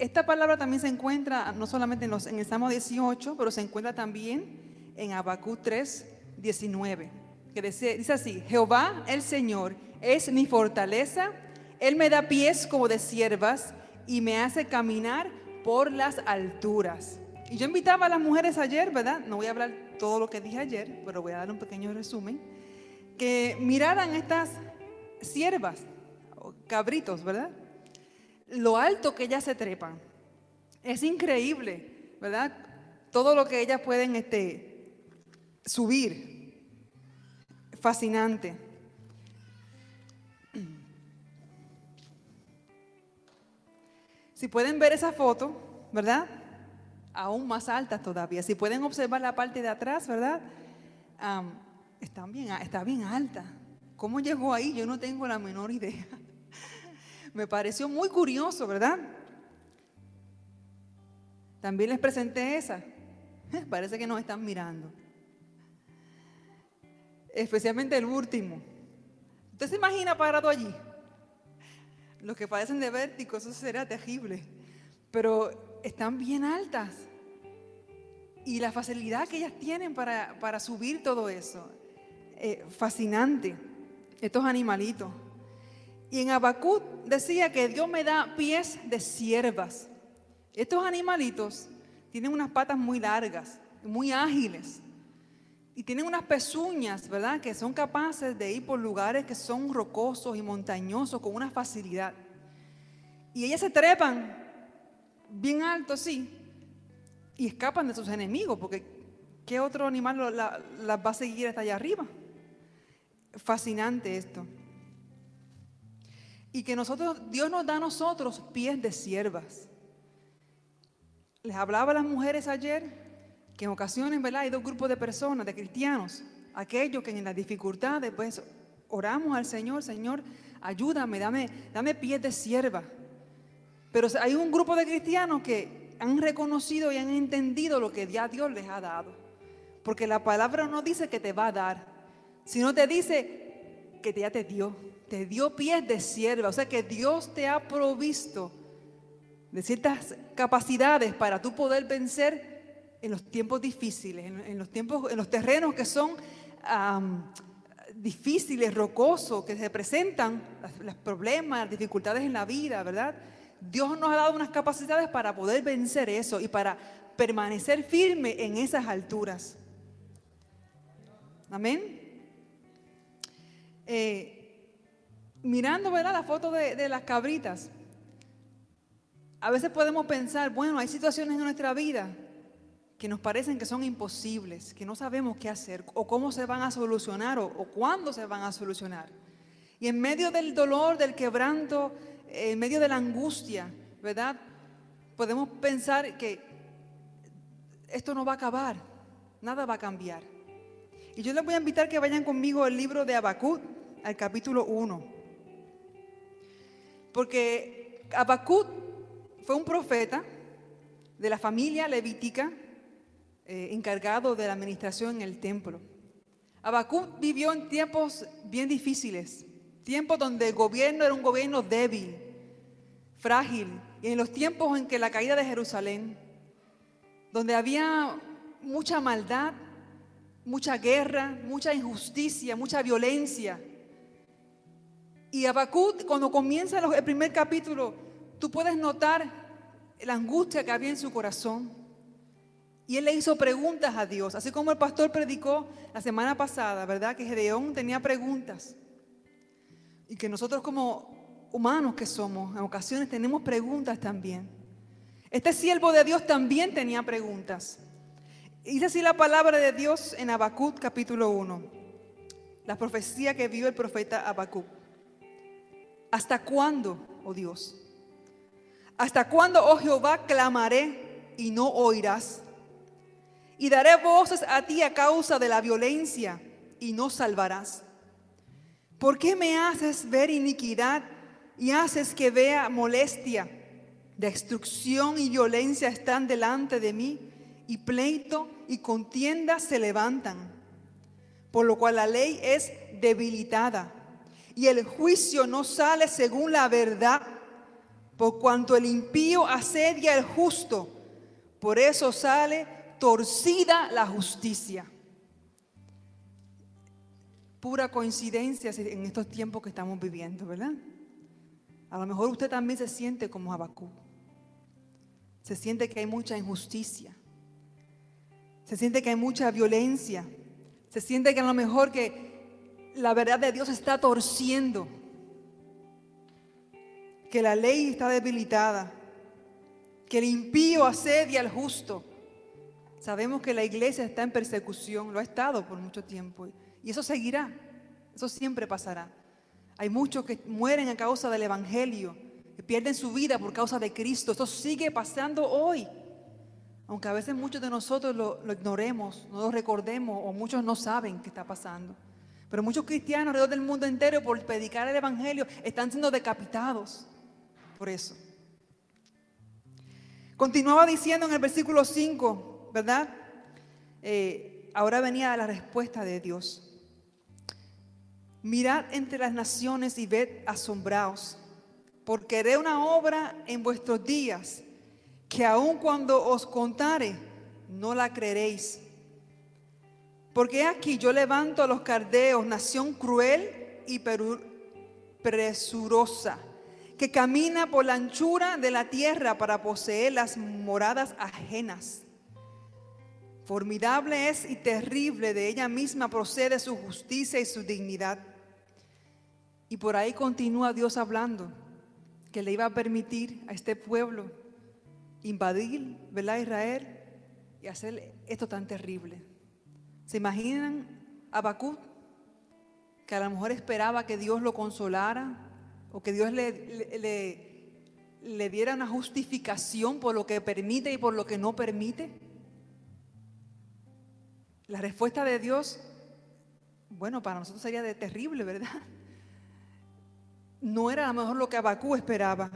esta palabra también se encuentra no solamente en, el Salmo 18, pero se encuentra también en Habacuc 3, 19, que dice, dice así, Jehová el Señor es mi fortaleza, Él me da pies como de siervas y me hace caminar por las alturas. Y yo invitaba a las mujeres ayer, ¿verdad? No voy a hablar todo lo que dije ayer, pero voy a dar un pequeño resumen, que miraran estas siervas, cabritos, ¿verdad? lo alto que ellas se trepan. Es increíble, ¿verdad? Todo lo que ellas pueden este, subir. Fascinante. Si pueden ver esa foto, ¿verdad? Aún más altas todavía. Si pueden observar la parte de atrás, ¿verdad? Am, están bien, está bien alta. ¿Cómo llegó ahí? Yo no tengo la menor idea. Me pareció muy curioso, ¿verdad? También les presenté esa. Parece que nos están mirando. Especialmente el último. ¿Usted se imagina parado allí? Los que padecen de vértigo, eso sería terrible. Pero están bien altas. Y la facilidad que ellas tienen para, para subir todo eso. eh, fascinante. Estos animalitos. Y en Habacuc decía que Dios me da pies de siervas. Estos animalitos tienen unas patas muy largas, muy ágiles. Y tienen unas pezuñas, ¿verdad? Que son capaces de ir por lugares que son rocosos y montañosos con una facilidad. Y ellas se trepan bien alto, sí, y escapan de sus enemigos, porque ¿qué otro animal lo- la- las va a seguir hasta allá arriba? Fascinante esto. Y que nosotros, Dios nos da a nosotros pies de siervas. Les hablaba a las mujeres ayer que en ocasiones, ¿verdad? Hay dos grupos de personas, de cristianos. Aquellos que en las dificultades, pues, oramos al Señor, Señor, ayúdame, dame, dame pies de sierva. Pero hay un grupo de cristianos que han reconocido y han entendido lo que ya Dios les ha dado. Porque la palabra no dice que te va a dar, sino te dice que ya te dio. Te dio pies de sierva. O sea que Dios te ha provisto de ciertas capacidades para tú poder vencer en los tiempos difíciles, en, los tiempos, en los terrenos que son difíciles, rocosos, que se presentan, los problemas, las dificultades en la vida, ¿verdad? Dios nos ha dado unas capacidades para poder vencer eso y para permanecer firme en esas alturas. Amén. Eh, mirando, ¿verdad? La foto de las cabritas. A veces podemos pensar, bueno, hay situaciones en nuestra vida que nos parecen que son imposibles, que no sabemos qué hacer o cómo se van a solucionar o, cuándo se van a solucionar. Y en medio del dolor, del quebranto, en medio de la angustia, ¿verdad? Podemos pensar que esto no va a acabar, nada va a cambiar. Y yo les voy a invitar que vayan conmigo al libro de Habacuc, al capítulo 1. Porque Habacuc fue un profeta de la familia levítica eh, encargado de la administración en el templo. Habacuc vivió en tiempos bien difíciles, tiempos donde el gobierno era un gobierno débil, frágil, y en los tiempos en que la caída de Jerusalén, donde había mucha maldad, mucha guerra, mucha injusticia, mucha violencia. Y Habacuc, cuando comienza el primer capítulo, tú puedes notar la angustia que había en su corazón. Y él le hizo preguntas a Dios, así como el pastor predicó la semana pasada, ¿verdad? Que Gedeón tenía preguntas. Y que nosotros como humanos que somos, en ocasiones tenemos preguntas también. Este siervo de Dios también tenía preguntas. Dice así la palabra de Dios en Habacuc capítulo 1, la profecía que vio el profeta Habacuc. ¿Hasta cuándo, oh Dios? ¿Hasta cuándo, oh Jehová, clamaré y no oirás? Y daré voces a ti a causa de la violencia y no salvarás. ¿Por qué me haces ver iniquidad y haces que vea molestia? Destrucción y violencia están delante de mí y pleito y contienda se levantan. Por lo cual la ley es debilitada y el juicio no sale según la verdad, por cuanto el impío asedia al justo, por eso sale torcida la justicia. Pura coincidencia en estos tiempos que estamos viviendo, ¿verdad? A lo mejor usted también se siente como Abacú. Se siente que hay mucha injusticia. Se siente que hay mucha violencia. Se siente que a lo mejor que la verdad de Dios está torciendo, que la ley está debilitada, que el impío asedia al justo. Sabemos que la iglesia está en persecución, lo ha estado por mucho tiempo y eso seguirá, eso siempre pasará. Hay muchos que mueren a causa del Evangelio, que pierden su vida por causa de Cristo. Eso sigue pasando hoy. Aunque a veces muchos de nosotros lo, ignoremos, no lo recordemos o muchos no saben qué está pasando. Pero muchos cristianos alrededor del mundo entero por predicar el Evangelio están siendo decapitados por eso. Continuaba diciendo en el versículo 5, ¿verdad? Eh, ahora venía la respuesta de Dios. Mirad entre las naciones y ved asombraos, porque haré una obra en vuestros días que aun cuando os contare, no la creeréis porque aquí yo levanto a los cardeos, nación cruel y presurosa, que camina por la anchura de la tierra para poseer las moradas ajenas. Formidable es y terrible, de ella misma procede su justicia y su dignidad. Y por ahí continúa Dios hablando, que le iba a permitir a este pueblo invadir, ¿verdad? Israel y hacer esto tan terrible. ¿Se imaginan a Bakú? Que a lo mejor esperaba que Dios lo consolara o que Dios le, le, le diera una justificación por lo que permite y por lo que no permite. La respuesta de Dios, bueno, para nosotros sería de terrible, ¿verdad? No era a lo mejor lo que Abacú esperaba.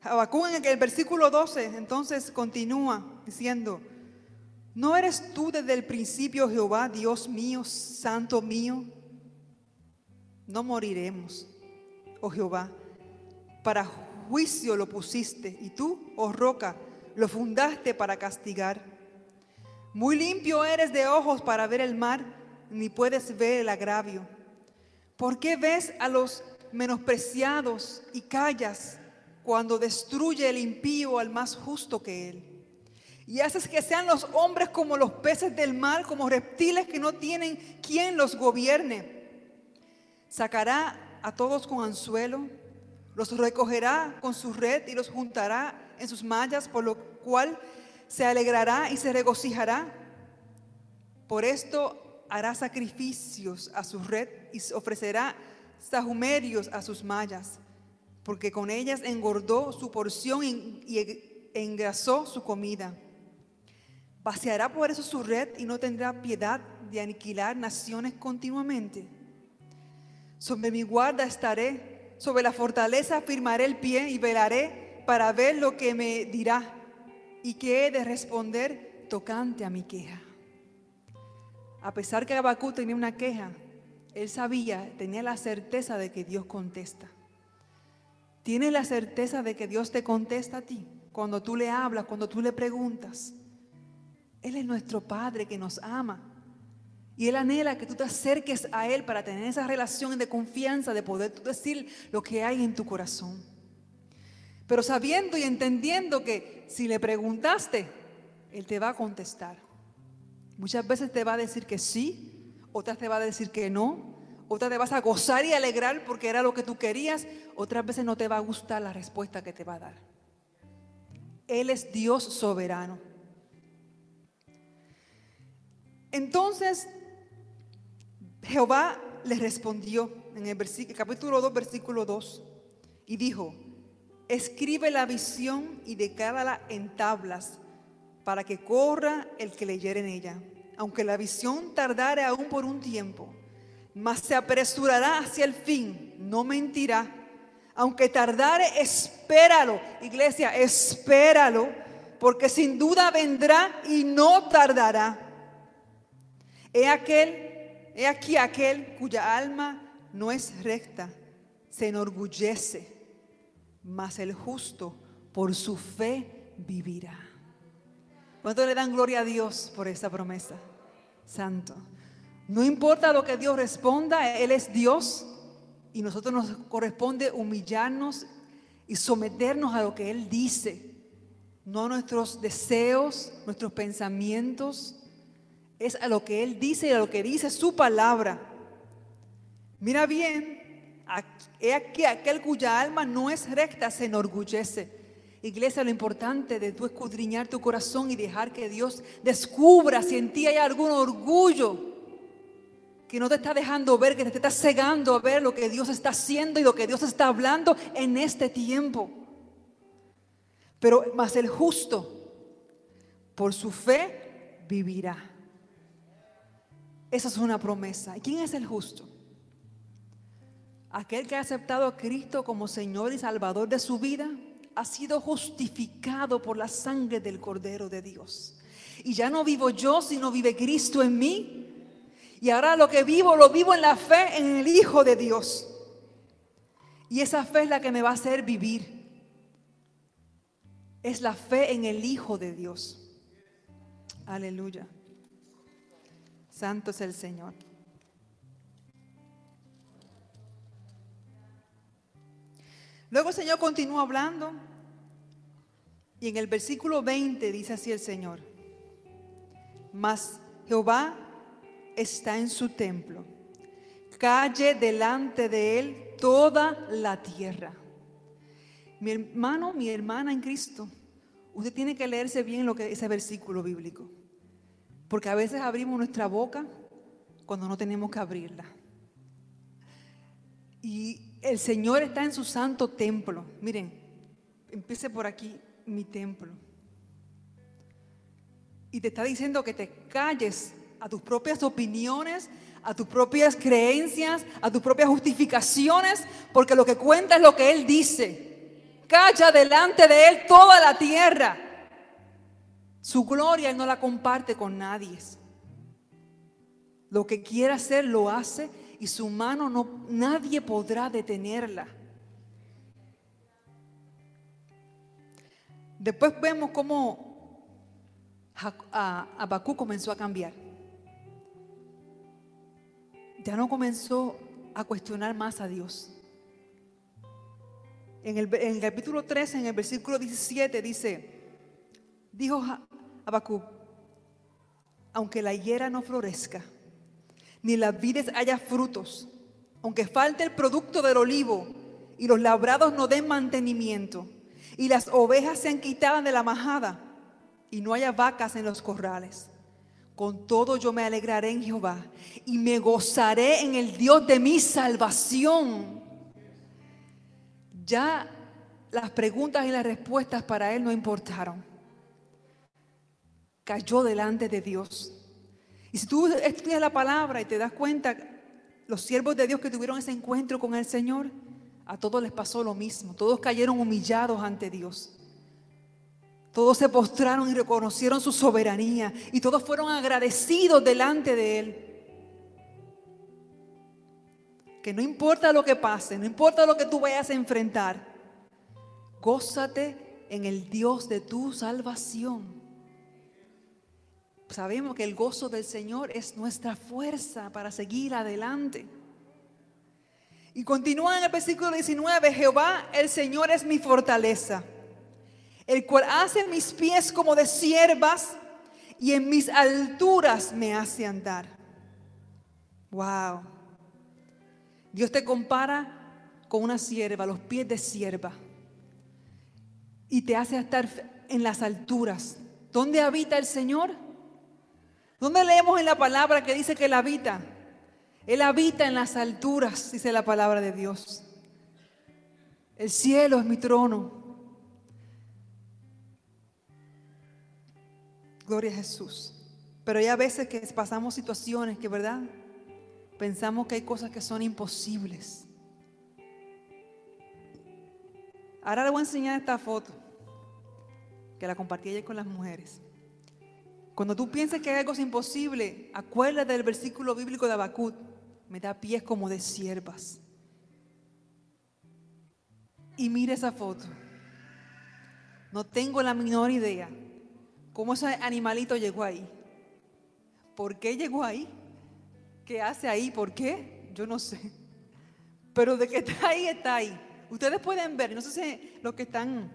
Abacú en el versículo 12 entonces continúa diciendo, ¿No eres tú desde el principio, Jehová, Dios mío, santo mío? No moriremos, oh Jehová. Para juicio lo pusiste y tú, oh roca, lo fundaste para castigar. Muy limpio eres de ojos para ver el mar, ni puedes ver el agravio. ¿Por qué ves a los menospreciados y callas cuando destruye el impío al más justo que él? Y haces que sean los hombres como los peces del mar, como reptiles que no tienen quien los gobierne. Sacará a todos con anzuelo, los recogerá con su red y los juntará en sus mallas, por lo cual se alegrará y se regocijará. Por esto hará sacrificios a su red y ofrecerá sahumerios a sus mallas, porque con ellas engordó su porción y engrasó su comida. Paseará por eso su red y no tendrá piedad de aniquilar naciones continuamente. Sobre mi guarda estaré, sobre la fortaleza firmaré el pie y velaré para ver lo que me dirá y que he de responder tocante a mi queja. A pesar que Abacú tenía una queja, él sabía, tenía la certeza de que Dios contesta. ¿Tienes la certeza de que Dios te contesta a ti cuando tú le hablas, cuando tú le preguntas? Él es nuestro Padre que nos ama. Y Él anhela que tú te acerques a Él para tener esa relación de confianza, de poder decir lo que hay en tu corazón. Pero sabiendo y entendiendo que si le preguntaste, Él te va a contestar. Muchas veces te va a decir que sí, otras te va a decir que no, otras te vas a gozar y alegrar porque era lo que tú querías, otras veces no te va a gustar la respuesta que te va a dar. Él es Dios soberano. Entonces, Jehová le respondió en el capítulo 2, versículo 2, y dijo, escribe la visión y declárala en tablas para que corra el que leyere en ella. Aunque la visión tardare aún por un tiempo, mas se apresurará hacia el fin, no mentirá. Aunque tardare, espéralo. Iglesia, espéralo, porque sin duda vendrá y no tardará. He aquel, he aquí aquel cuya alma no es recta, se enorgullece, mas el justo por su fe vivirá. ¿Cuánto le dan gloria a Dios por esta promesa? Santo. No importa lo que Dios responda, Él es Dios y nosotros nos corresponde humillarnos y someternos a lo que Él dice, no a nuestros deseos, nuestros pensamientos, es a lo que Él dice y a lo que dice su palabra. Mira bien, he aquí aquel cuya alma no es recta se enorgullece. Iglesia, lo importante de tú escudriñar tu corazón y dejar que Dios descubra si en ti hay algún orgullo que no te está dejando ver, que te está cegando a ver lo que Dios está haciendo y lo que Dios está hablando en este tiempo. Pero más el justo, por su fe, vivirá. Esa es una promesa. ¿Y quién es el justo? Aquel que ha aceptado a Cristo como Señor y Salvador de su vida ha sido justificado por la sangre del Cordero de Dios. Y ya no vivo yo, sino vive Cristo en mí. Y ahora lo que vivo, lo vivo en la fe en el Hijo de Dios. Y esa fe es la que me va a hacer vivir. Es la fe en el Hijo de Dios. Aleluya. Santo es el Señor. Luego el Señor continúa hablando y en el versículo 20 dice así el Señor, mas Jehová está en su templo. Calle delante de él toda la tierra. Mi hermano, mi hermana en Cristo, usted tiene que leerse bien lo que ese versículo bíblico. Porque a veces abrimos nuestra boca cuando no tenemos que abrirla. Y el Señor está en su santo templo. Miren, empiece por aquí, mi templo. Y te está diciendo que te calles a tus propias opiniones, a tus propias creencias, a tus propias justificaciones, porque lo que cuenta es lo que Él dice. Calla delante de Él toda la tierra. Su gloria Él no la comparte con nadie. Lo que quiere hacer lo hace y su mano no nadie podrá detenerla. Después vemos cómo Abacú comenzó a cambiar ya no comenzó a cuestionar más a Dios. En el, capítulo 13, en el versículo 17, dice, dijo Habacuc, aunque la higuera no florezca, ni las vides haya frutos, aunque falte el producto del olivo y los labrados no den mantenimiento, y las ovejas sean quitadas de la majada, y no haya vacas en los corrales con todo yo me alegraré en Jehová y me gozaré en el Dios de mi salvación. Ya las preguntas y las respuestas para él no importaron. Cayó delante de Dios. Y si tú estudias la palabra y te das cuenta, los siervos de Dios que tuvieron ese encuentro con el Señor, a todos les pasó lo mismo. Todos cayeron humillados ante Dios. Todos se postraron y reconocieron su soberanía y todos fueron agradecidos delante de Él. Que no importa lo que pase, no importa lo que tú vayas a enfrentar, gózate en el Dios de tu salvación. Sabemos que el gozo del Señor es nuestra fuerza para seguir adelante. Y continúa en el versículo 19, Jehová el Señor es mi fortaleza el cual hace mis pies como de siervas y en mis alturas me hace andar. Wow. Dios te compara con una sierva, los pies de sierva. Y te hace estar en las alturas. ¿Dónde habita el Señor? ¿Dónde leemos en la palabra que dice que Él habita? Él habita en las alturas, dice la palabra de Dios. El cielo es mi trono. Gloria a Jesús. Pero hay a veces que pasamos situaciones que, ¿verdad? Pensamos que hay cosas que son imposibles. Ahora le voy a enseñar esta foto que la compartí ayer con las mujeres. Cuando tú pienses que hay algo imposible, acuérdate del versículo bíblico de Habacuc. Me da pies como de siervas. Y mire esa foto. No tengo la menor idea cómo ese animalito llegó ahí. ¿Por qué llegó ahí? ¿Qué hace ahí? ¿Por qué? Yo no sé. Pero de que está ahí, está ahí. Ustedes pueden ver, no sé si los que están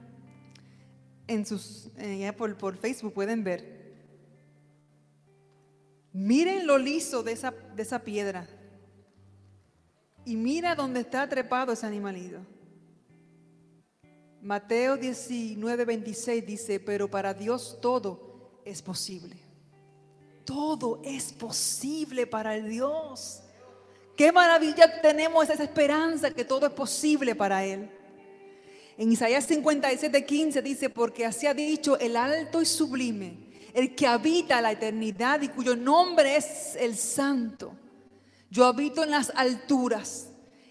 en sus, por Facebook pueden ver. Miren lo liso de esa, de esa piedra. Y mira dónde está trepado ese animalito. Mateo 19, 26 dice, pero para Dios todo es posible. Todo es posible para el Dios. Qué maravilla tenemos esa esperanza que todo es posible para Él. En Isaías 57, 15 dice, porque así ha dicho el alto y sublime, el que habita la eternidad y cuyo nombre es el santo. Yo habito en las alturas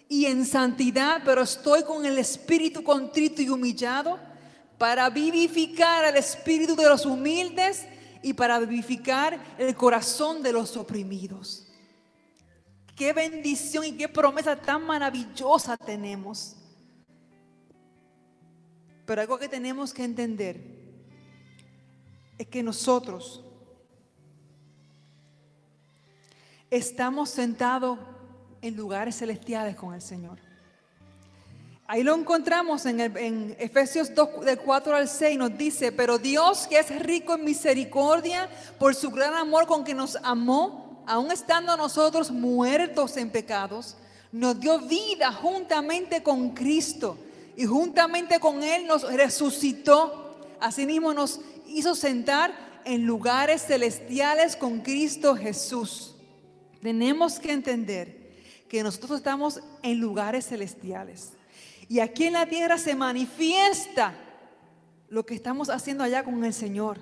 y en santidad, pero estoy con el espíritu contrito y humillado para vivificar al espíritu de los humildes y para vivificar el corazón de los oprimidos. Qué bendición y qué promesa tan maravillosa tenemos. Pero algo que tenemos que entender es que nosotros estamos sentados en lugares celestiales con el Señor. Ahí lo encontramos en, Efesios 2, del 4 al 6, nos dice, pero Dios que es rico en misericordia, por su gran amor con que nos amó, aun estando nosotros muertos en pecados, nos dio vida juntamente con Cristo y juntamente con Él nos resucitó. Asimismo nos hizo sentar en lugares celestiales con Cristo Jesús. Tenemos que entender que nosotros estamos en lugares celestiales. Y aquí en la tierra se manifiesta lo que estamos haciendo allá con el Señor.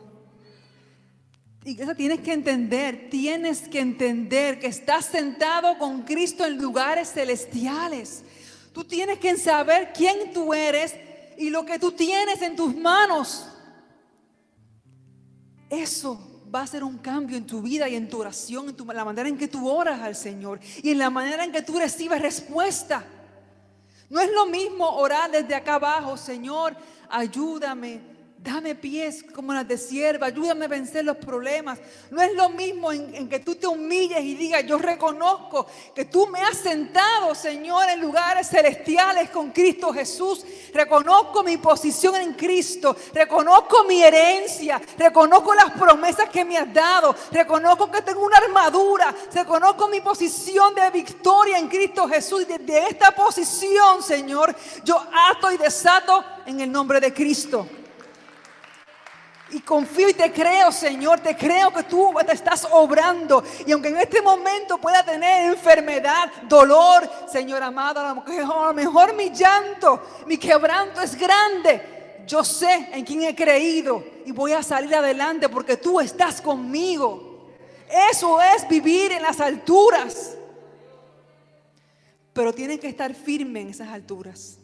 Y eso tienes que entender, tienes que entender que estás sentado con Cristo en lugares celestiales. Tú tienes que saber quién tú eres y lo que tú tienes en tus manos. Eso va a ser un cambio en tu vida y en tu oración, en la manera en que tú oras al Señor y en la manera en que tú recibes respuesta. No es lo mismo orar desde acá abajo, Señor, ayúdame, Dame pies como las de sierva, ayúdame a vencer los problemas. No es lo mismo en, que tú te humilles y digas, yo reconozco que tú me has sentado, Señor, en lugares celestiales con Cristo Jesús. Reconozco mi posición en Cristo, reconozco mi herencia, reconozco las promesas que me has dado, reconozco que tengo una armadura, reconozco mi posición de victoria en Cristo Jesús. Y desde esta posición, Señor, yo ato y desato en el nombre de Cristo. Y confío y te creo, Señor, te creo que tú te estás obrando. Y aunque en este momento pueda tener enfermedad, dolor, Señor amado, a lo mejor mi llanto, mi quebranto es grande. Yo sé en quién he creído y voy a salir adelante porque tú estás conmigo. Eso es vivir en las alturas. Pero tienes que estar firme en esas alturas.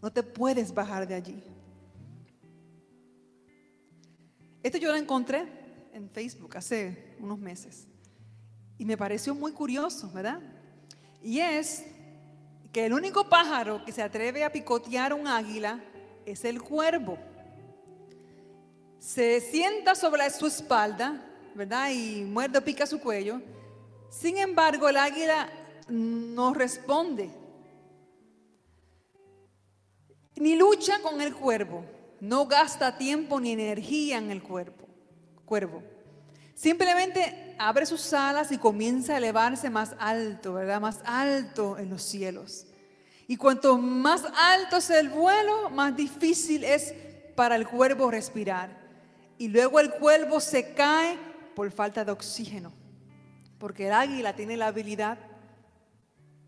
No te puedes bajar de allí. Esto yo lo encontré en Facebook hace unos meses y me pareció muy curioso, ¿verdad? Y es que el único pájaro que se atreve a picotear un águila es el cuervo. Se sienta sobre su espalda, ¿verdad? Y muerde pica su cuello. Sin embargo, el águila no responde. Ni lucha con el cuervo no gasta tiempo ni energía en el cuerpo, cuervo. Simplemente abre sus alas y comienza a elevarse más alto, ¿verdad? Más alto en los cielos. Y cuanto más alto es el vuelo, más difícil es para el cuervo respirar. Y luego el cuervo se cae por falta de oxígeno. Porque el águila tiene la habilidad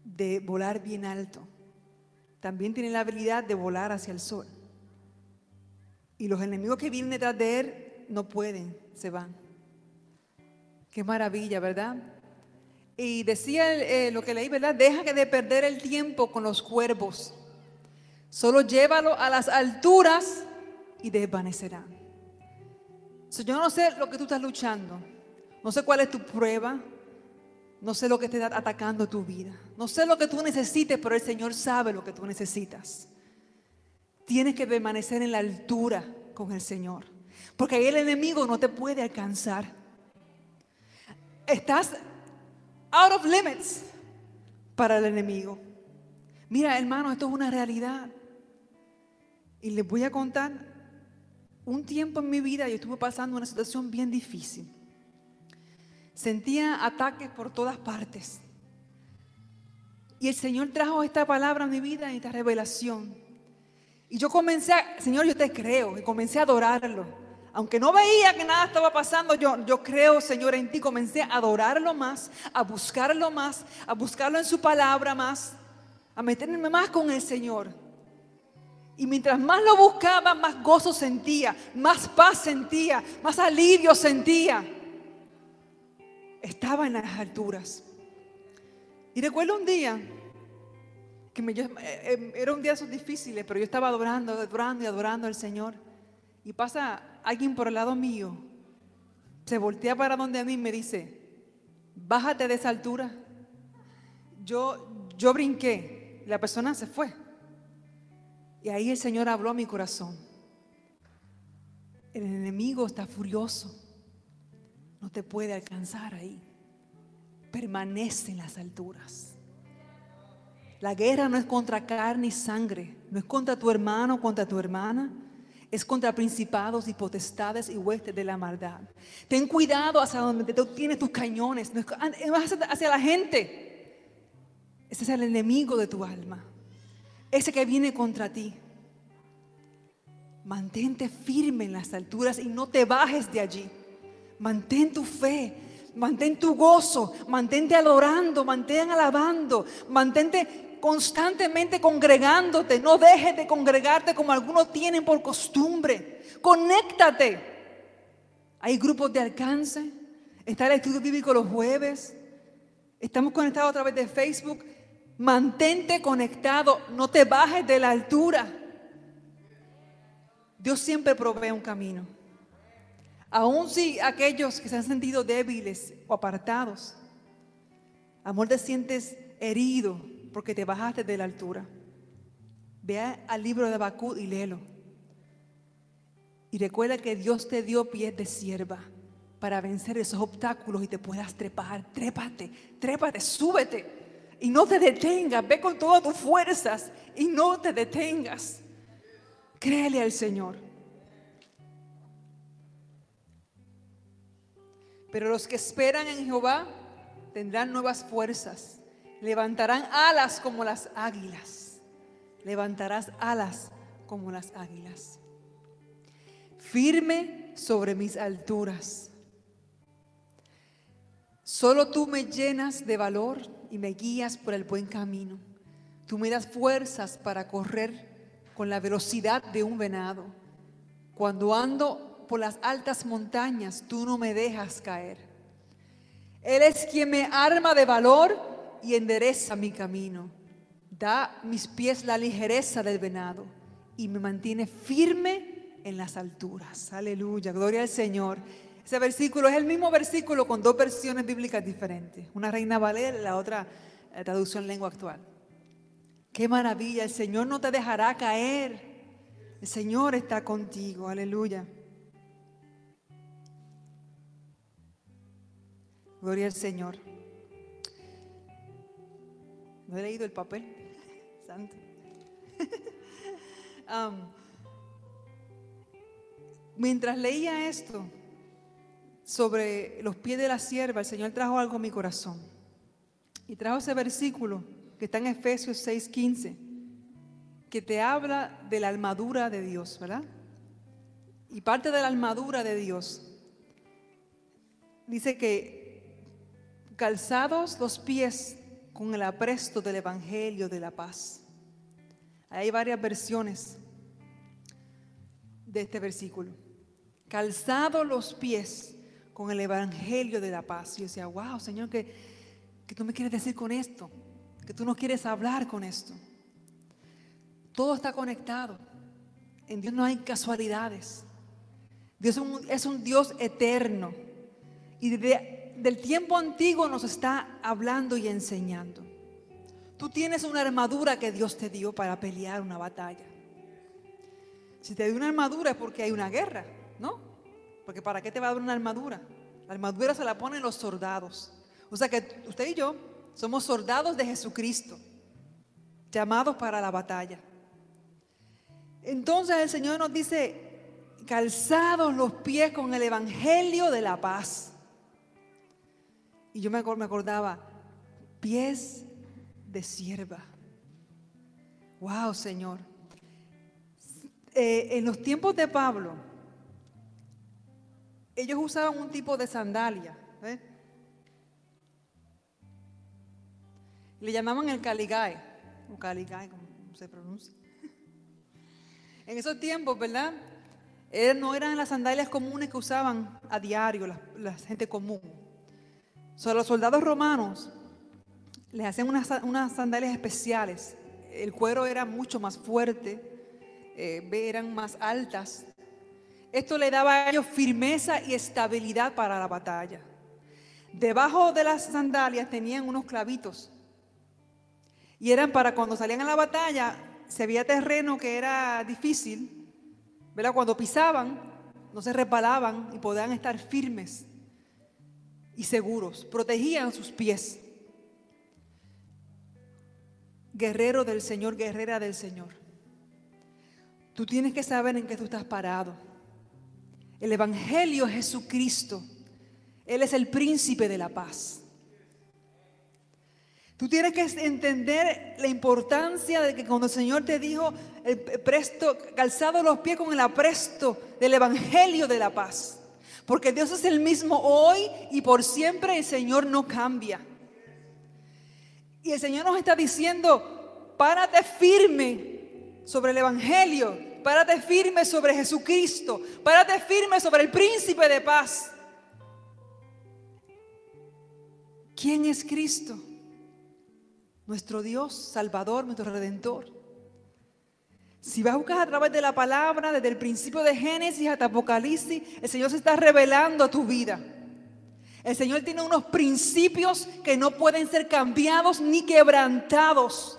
de volar bien alto. También tiene la habilidad de volar hacia el sol. Y los enemigos que vienen detrás de él no pueden, se van. Qué maravilla, ¿verdad? Y decía eh, lo que leí, ¿verdad? Deja de perder el tiempo con los cuervos. Solo llévalo a las alturas y desvanecerán. yo no sé lo que tú estás luchando. No sé cuál es tu prueba. No sé lo que te está atacando tu vida. No sé lo que tú necesites, pero el Señor sabe lo que tú necesitas. Tienes que permanecer en la altura con el Señor. Porque ahí el enemigo no te puede alcanzar. Estás out of limits para el enemigo. Mira, hermano, esto es una realidad. Y les voy a contar un tiempo en mi vida yo estuve pasando una situación bien difícil. Sentía ataques por todas partes. Y el Señor trajo esta palabra a mi vida, esta revelación. Y yo comencé a, Señor, yo te creo, y comencé a adorarlo. Aunque no veía que nada estaba pasando, yo, yo creo, Señor, en ti. Comencé a adorarlo más, a buscarlo más, a buscarlo en su palabra más, a meterme más con el Señor. Y mientras más lo buscaba, más gozo sentía, más paz sentía, más alivio sentía estaba en las alturas. Y recuerdo un día que me, eh, eh, era un día esos difíciles, pero yo estaba adorando, adorando y adorando al Señor. Y pasa alguien por el lado mío, se voltea para donde a mí y me dice, bájate de esa altura. Yo, yo brinqué, la persona se fue. Y ahí el Señor habló a mi corazón. El enemigo está furioso no te puede alcanzar ahí. Permanece en las alturas. La guerra no es contra carne y sangre, no es contra tu hermano, contra tu hermana, es contra principados y potestades y huestes de la maldad. Ten cuidado hacia donde tú tienes tus cañones, no es hacia la gente. Ese es el enemigo de tu alma, ese que viene contra ti. Mantente firme en las alturas y no te bajes de allí. Mantén tu fe, mantén tu gozo, mantente adorando, mantén alabando, mantente constantemente congregándote. No dejes de congregarte como algunos tienen por costumbre. Conéctate. Hay grupos de alcance. Está el estudio bíblico los jueves. Estamos conectados a través de Facebook. Mantente conectado. No te bajes de la altura. Dios siempre provee un camino. Aún si aquellos que se han sentido débiles o apartados, amor te sientes herido porque te bajaste de la altura. Vea al libro de Bakú y léelo. Y recuerda que Dios te dio pies de sierva para vencer esos obstáculos y te puedas trepar. Trépate, trépate, súbete. Y no te detengas. Ve con todas tus fuerzas y no te detengas. Créele al Señor. Pero los que esperan en Jehová tendrán nuevas fuerzas. Levantarán alas como las águilas. Levantarás alas como las águilas. Firme sobre mis alturas. Solo tú me llenas de valor y me guías por el buen camino. Tú me das fuerzas para correr con la velocidad de un venado. Cuando ando por las altas montañas, tú no me dejas caer. Él es quien me arma de valor y endereza mi camino. Da mis pies la ligereza del venado y me mantiene firme en las alturas. Aleluya, gloria al Señor. Ese versículo es el mismo versículo con dos versiones bíblicas diferentes. Una reina Valera y la otra la traducción lengua actual. Qué maravilla, el Señor no te dejará caer. El Señor está contigo, aleluya. Gloria al Señor. No he leído el papel. Santo. mientras leía esto, sobre los pies de la sierva, el Señor trajo algo a mi corazón. Y trajo ese versículo que está en Efesios 6:15, que te habla de la armadura de Dios, ¿verdad? Y parte de la armadura de Dios dice que calzados los pies con el apresto del Evangelio de la paz. Hay varias versiones de este versículo. Calzados los pies con el Evangelio de la paz. Y yo decía, wow, Señor, ¿qué, ¿qué tú me quieres decir con esto? Que tú no quieres hablar con esto. Todo está conectado. En Dios no hay casualidades. Dios es un, es un Dios eterno. Y desde del tiempo antiguo nos está hablando y enseñando. Tú tienes una armadura que Dios te dio para pelear una batalla. Si te dio una armadura es porque hay una guerra, ¿no? Porque ¿para qué te va a dar una armadura? La armadura se la ponen los soldados. O sea que usted y yo somos soldados de Jesucristo, llamados para la batalla. Entonces el Señor nos dice, calzados los pies con el Evangelio de la paz. Y yo me acordaba, pies de sierva. Wow, Señor. Eh, en los tiempos de Pablo, ellos usaban un tipo de sandalia. Le llamaban el caligae, o caligae, como se pronuncia. En esos tiempos, ¿verdad? no eran las sandalias comunes que usaban a diario la, gente común. Solo los soldados romanos les hacían unas, sandalias especiales. El cuero era mucho más fuerte, eh, eran más altas. Esto le daba a ellos firmeza y estabilidad para la batalla. Debajo de las sandalias tenían unos clavitos. Y eran para cuando salían a la batalla, se había terreno que era difícil, cuando pisaban, no se repalaban y podían estar firmes y seguros. Protegían sus pies. Guerrero del Señor, guerrera del Señor. Tú tienes que saber en qué tú estás parado. El Evangelio es Jesucristo. Él es el príncipe de la paz. Tú tienes que entender la importancia de que cuando el Señor te dijo, el presto, calzado los pies con el apresto del Evangelio de la paz. Porque Dios es el mismo hoy y por siempre el Señor no cambia. Y el Señor nos está diciendo, párate firme sobre el Evangelio, párate firme sobre Jesucristo, párate firme sobre el príncipe de paz. ¿Quién es Cristo? nuestro Dios, Salvador, nuestro Redentor. Si vas a buscar a través de la palabra, desde el principio de Génesis hasta Apocalipsis, el Señor se está revelando a tu vida. El Señor tiene unos principios que no pueden ser cambiados ni quebrantados.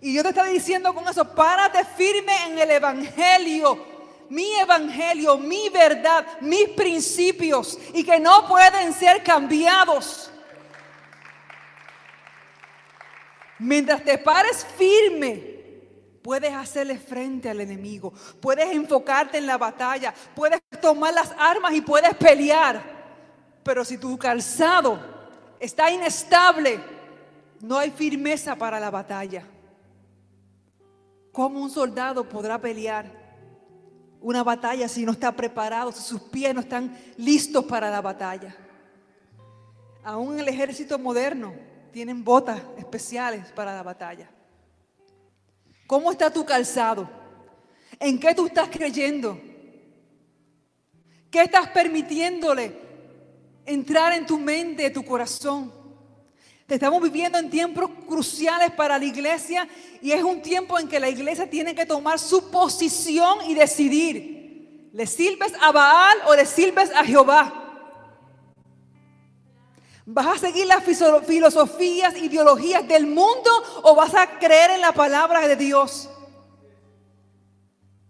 Y Dios te está diciendo con eso, párate firme en el Evangelio, mi Evangelio, mi verdad, mis principios, y que no pueden ser cambiados. Mientras te pares firme, puedes hacerle frente al enemigo, puedes enfocarte en la batalla, puedes tomar las armas y puedes pelear. Pero si tu calzado está inestable, no hay firmeza para la batalla. ¿Cómo un soldado podrá pelear una batalla si no está preparado, si sus pies no están listos para la batalla? Aún en el ejército moderno, tienen botas especiales para la batalla. ¿Cómo está tu calzado? ¿En qué tú estás creyendo? ¿Qué estás permitiéndole entrar en tu mente, tu corazón? Estamos viviendo en tiempos cruciales para la iglesia y es un tiempo en que la iglesia tiene que tomar su posición y decidir. ¿Le sirves a Baal o le sirves a Jehová? ¿Vas a seguir las filosofías, ideologías del mundo o vas a creer en la palabra de Dios?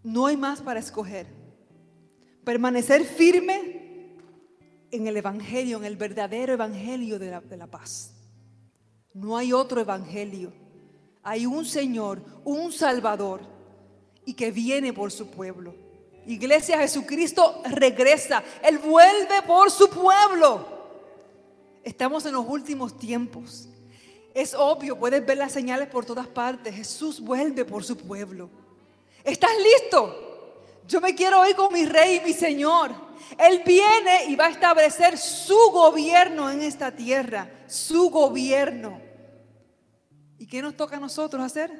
No hay más para escoger. Permanecer firme en el Evangelio, en el verdadero Evangelio de la, de la paz. No hay otro Evangelio. Hay un Señor, un Salvador y que viene por su pueblo. Iglesia, Jesucristo regresa. Él vuelve por su pueblo. Estamos en los últimos tiempos. Es obvio, puedes ver las señales por todas partes. Jesús vuelve por su pueblo. ¿Estás listo? Yo me quiero ir con mi rey y mi Señor. Él viene y va a establecer su gobierno en esta tierra. Su gobierno. ¿Y qué nos toca a nosotros hacer?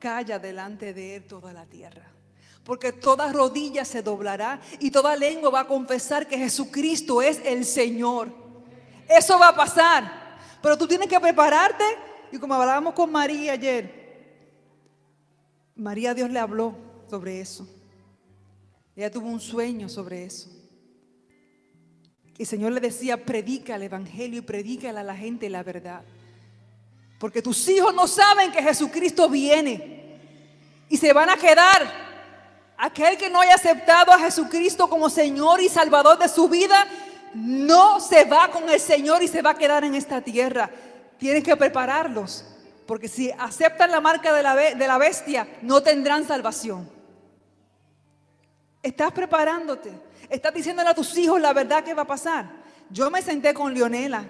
Calla delante de Él toda la tierra. Porque toda rodilla se doblará y toda lengua va a confesar que Jesucristo es el Señor. Eso va a pasar. Pero tú tienes que prepararte. Y como hablábamos con María ayer, María Dios le habló sobre eso. Ella tuvo un sueño sobre eso. Y el Señor le decía, predica el Evangelio y predícale a la gente la verdad. Porque tus hijos no saben que Jesucristo viene. Y se van a quedar Aquel que no haya aceptado a Jesucristo como Señor y Salvador de su vida, no se va con el Señor y se va a quedar en esta tierra. Tienen que prepararlos, porque si aceptan la marca de la, de la bestia, no tendrán salvación. Estás preparándote, estás diciéndole a tus hijos la verdad que va a pasar. Yo me senté con Leonela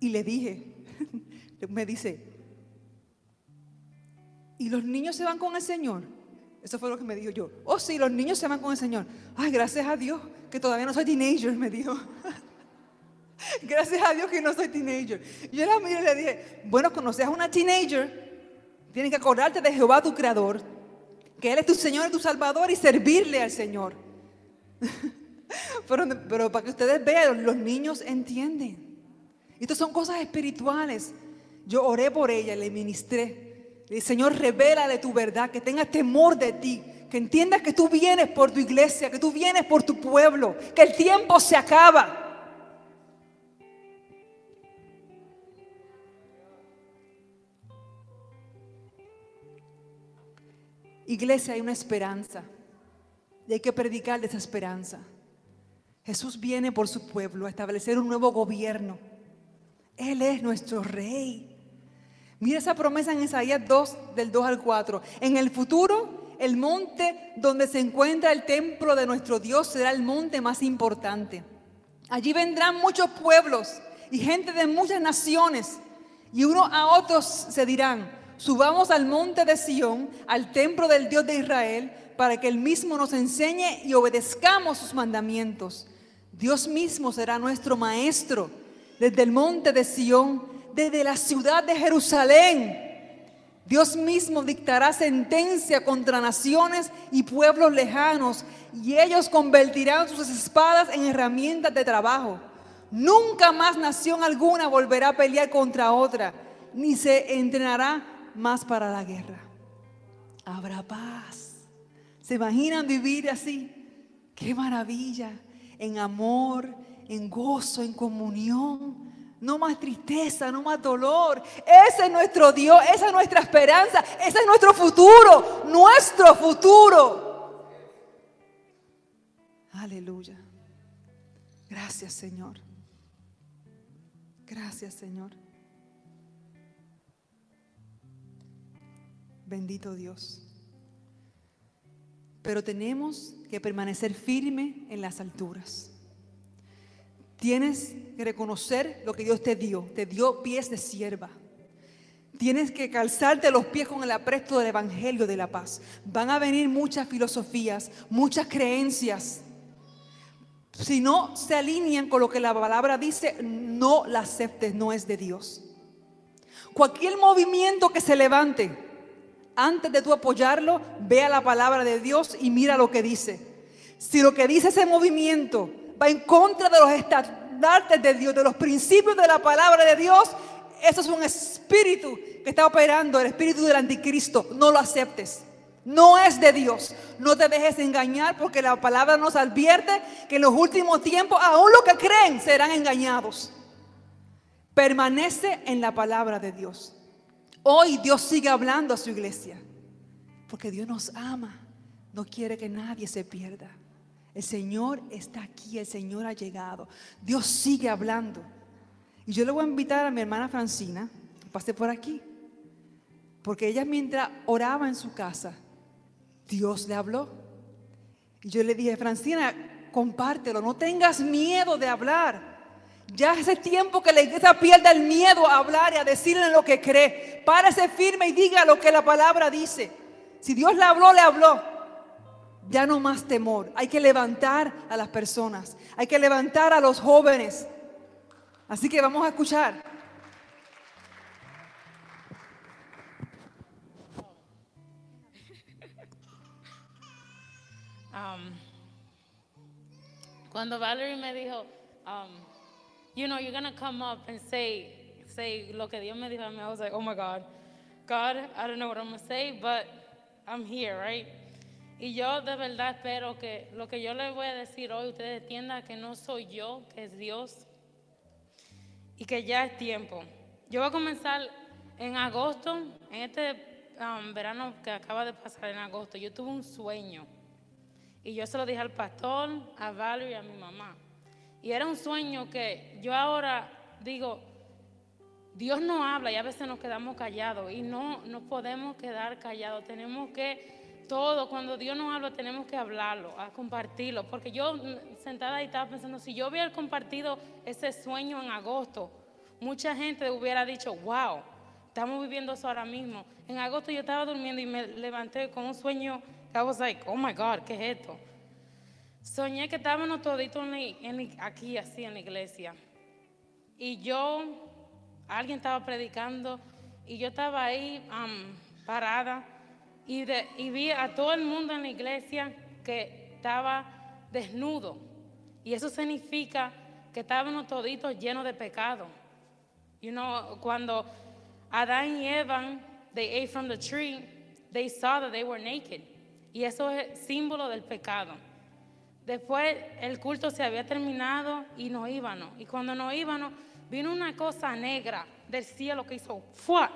y le dije, me dice, ¿y los niños se van con el Señor? Eso fue lo que me dijo yo. Oh, sí, los niños se van con el Señor. Ay, gracias a Dios que todavía no soy teenager, me dijo. gracias a Dios que no soy teenager. Yo la miré y le dije, bueno, cuando seas una teenager, tienes que acordarte de Jehová tu Creador, que Él es tu Señor y tu Salvador y servirle al Señor. pero, para que ustedes vean, los niños entienden. Estas son cosas espirituales. Yo oré por ella, le ministré. El Señor, revélale tu verdad, que tenga temor de ti, que entiendas que tú vienes por tu iglesia, que tú vienes por tu pueblo, que el tiempo se acaba. Iglesia, hay una esperanza y hay que predicar de esa esperanza. Jesús viene por su pueblo a establecer un nuevo gobierno. Él es nuestro rey. Mira esa promesa en Isaías 2, del 2 al 4. En el futuro, el monte donde se encuentra el templo de nuestro Dios será el monte más importante. Allí vendrán muchos pueblos y gente de muchas naciones. Y unos a otros se dirán, subamos al monte de Sión, al templo del Dios de Israel, para que Él mismo nos enseñe y obedezcamos sus mandamientos. Dios mismo será nuestro maestro desde el monte de Sión desde la ciudad de Jerusalén. Dios mismo dictará sentencia contra naciones y pueblos lejanos y ellos convertirán sus espadas en herramientas de trabajo. Nunca más nación alguna volverá a pelear contra otra, ni se entrenará más para la guerra. Habrá paz. ¿Se imaginan vivir así? Qué maravilla, en amor, en gozo, en comunión no más tristeza, no más dolor. Ese es nuestro Dios, esa es nuestra esperanza, ese es nuestro futuro, nuestro futuro. Aleluya. Gracias Señor. Gracias Señor. Bendito Dios. Pero tenemos que permanecer firme en las alturas. Tienes reconocer lo que Dios te dio. Te dio pies de sierva. Tienes que calzarte los pies con el apresto del Evangelio de la paz. Van a venir muchas filosofías, muchas creencias. Si no se alinean con lo que la palabra dice, no la aceptes, no es de Dios. Cualquier movimiento que se levante, antes de tú apoyarlo, vea la palabra de Dios y mira lo que dice. Si lo que dice ese movimiento va en contra de los estandartes de Dios, de los principios de la palabra de Dios, eso es un espíritu que está operando, el espíritu del anticristo. No lo aceptes. No es de Dios. No te dejes engañar porque la palabra nos advierte que en los últimos tiempos aún los que creen serán engañados. Permanece en la palabra de Dios. Hoy Dios sigue hablando a su iglesia porque Dios nos ama. No quiere que nadie se pierda. El Señor está aquí, el Señor ha llegado. Dios sigue hablando. Y yo le voy a invitar a mi hermana Francina, pase por aquí, porque ella mientras oraba en su casa, Dios le habló. Y yo le dije, Francina, compártelo, no tengas miedo de hablar. Ya hace tiempo que la iglesia pierde el miedo a hablar y a decirle lo que cree. Párese firme y diga lo que la palabra dice. Si Dios le habló, le habló. Ya no más temor. Hay que levantar a las personas. Hay que levantar a los jóvenes. Así que vamos a escuchar. Um, cuando Valerie me dijo, um, you know, you're gonna come up and say, say lo que Dios me dijo a mí, I was like, oh my God, God, I don't know what I'm gonna say, but I'm here, right? Y yo de verdad espero que lo que yo les voy a decir hoy, ustedes entiendan que no soy yo, que es Dios, y que ya es tiempo. Yo voy a comenzar en agosto, en este um, verano que acaba de pasar en agosto, yo tuve un sueño. Y yo se lo dije al pastor, a Valerie y a mi mamá. Y era un sueño que yo ahora digo, Dios no habla y a veces nos quedamos callados y no nos podemos quedar callados. Tenemos que, todo, cuando Dios nos habla, tenemos que hablarlo, compartirlo. Porque yo mm, sentada ahí estaba pensando, si yo hubiera compartido ese sueño en agosto, mucha gente hubiera dicho, wow, estamos viviendo eso ahora mismo. En agosto yo estaba durmiendo y me levanté con un sueño I was like, oh my God, ¿qué es esto? Soñé que estábamos toditos aquí, así en la iglesia. Y yo, alguien estaba predicando y yo estaba ahí um, parada y, y vi a todo el mundo en la iglesia que estaba desnudo. Y eso significa que estábamos toditos llenos de pecado. You know, cuando Adán y Eva, they ate from the tree, they saw that they were naked. Y eso es símbolo del pecado. Después el culto se había terminado y no íbamos. Y cuando no íbamos, vino una cosa negra del cielo que hizo ¡fua!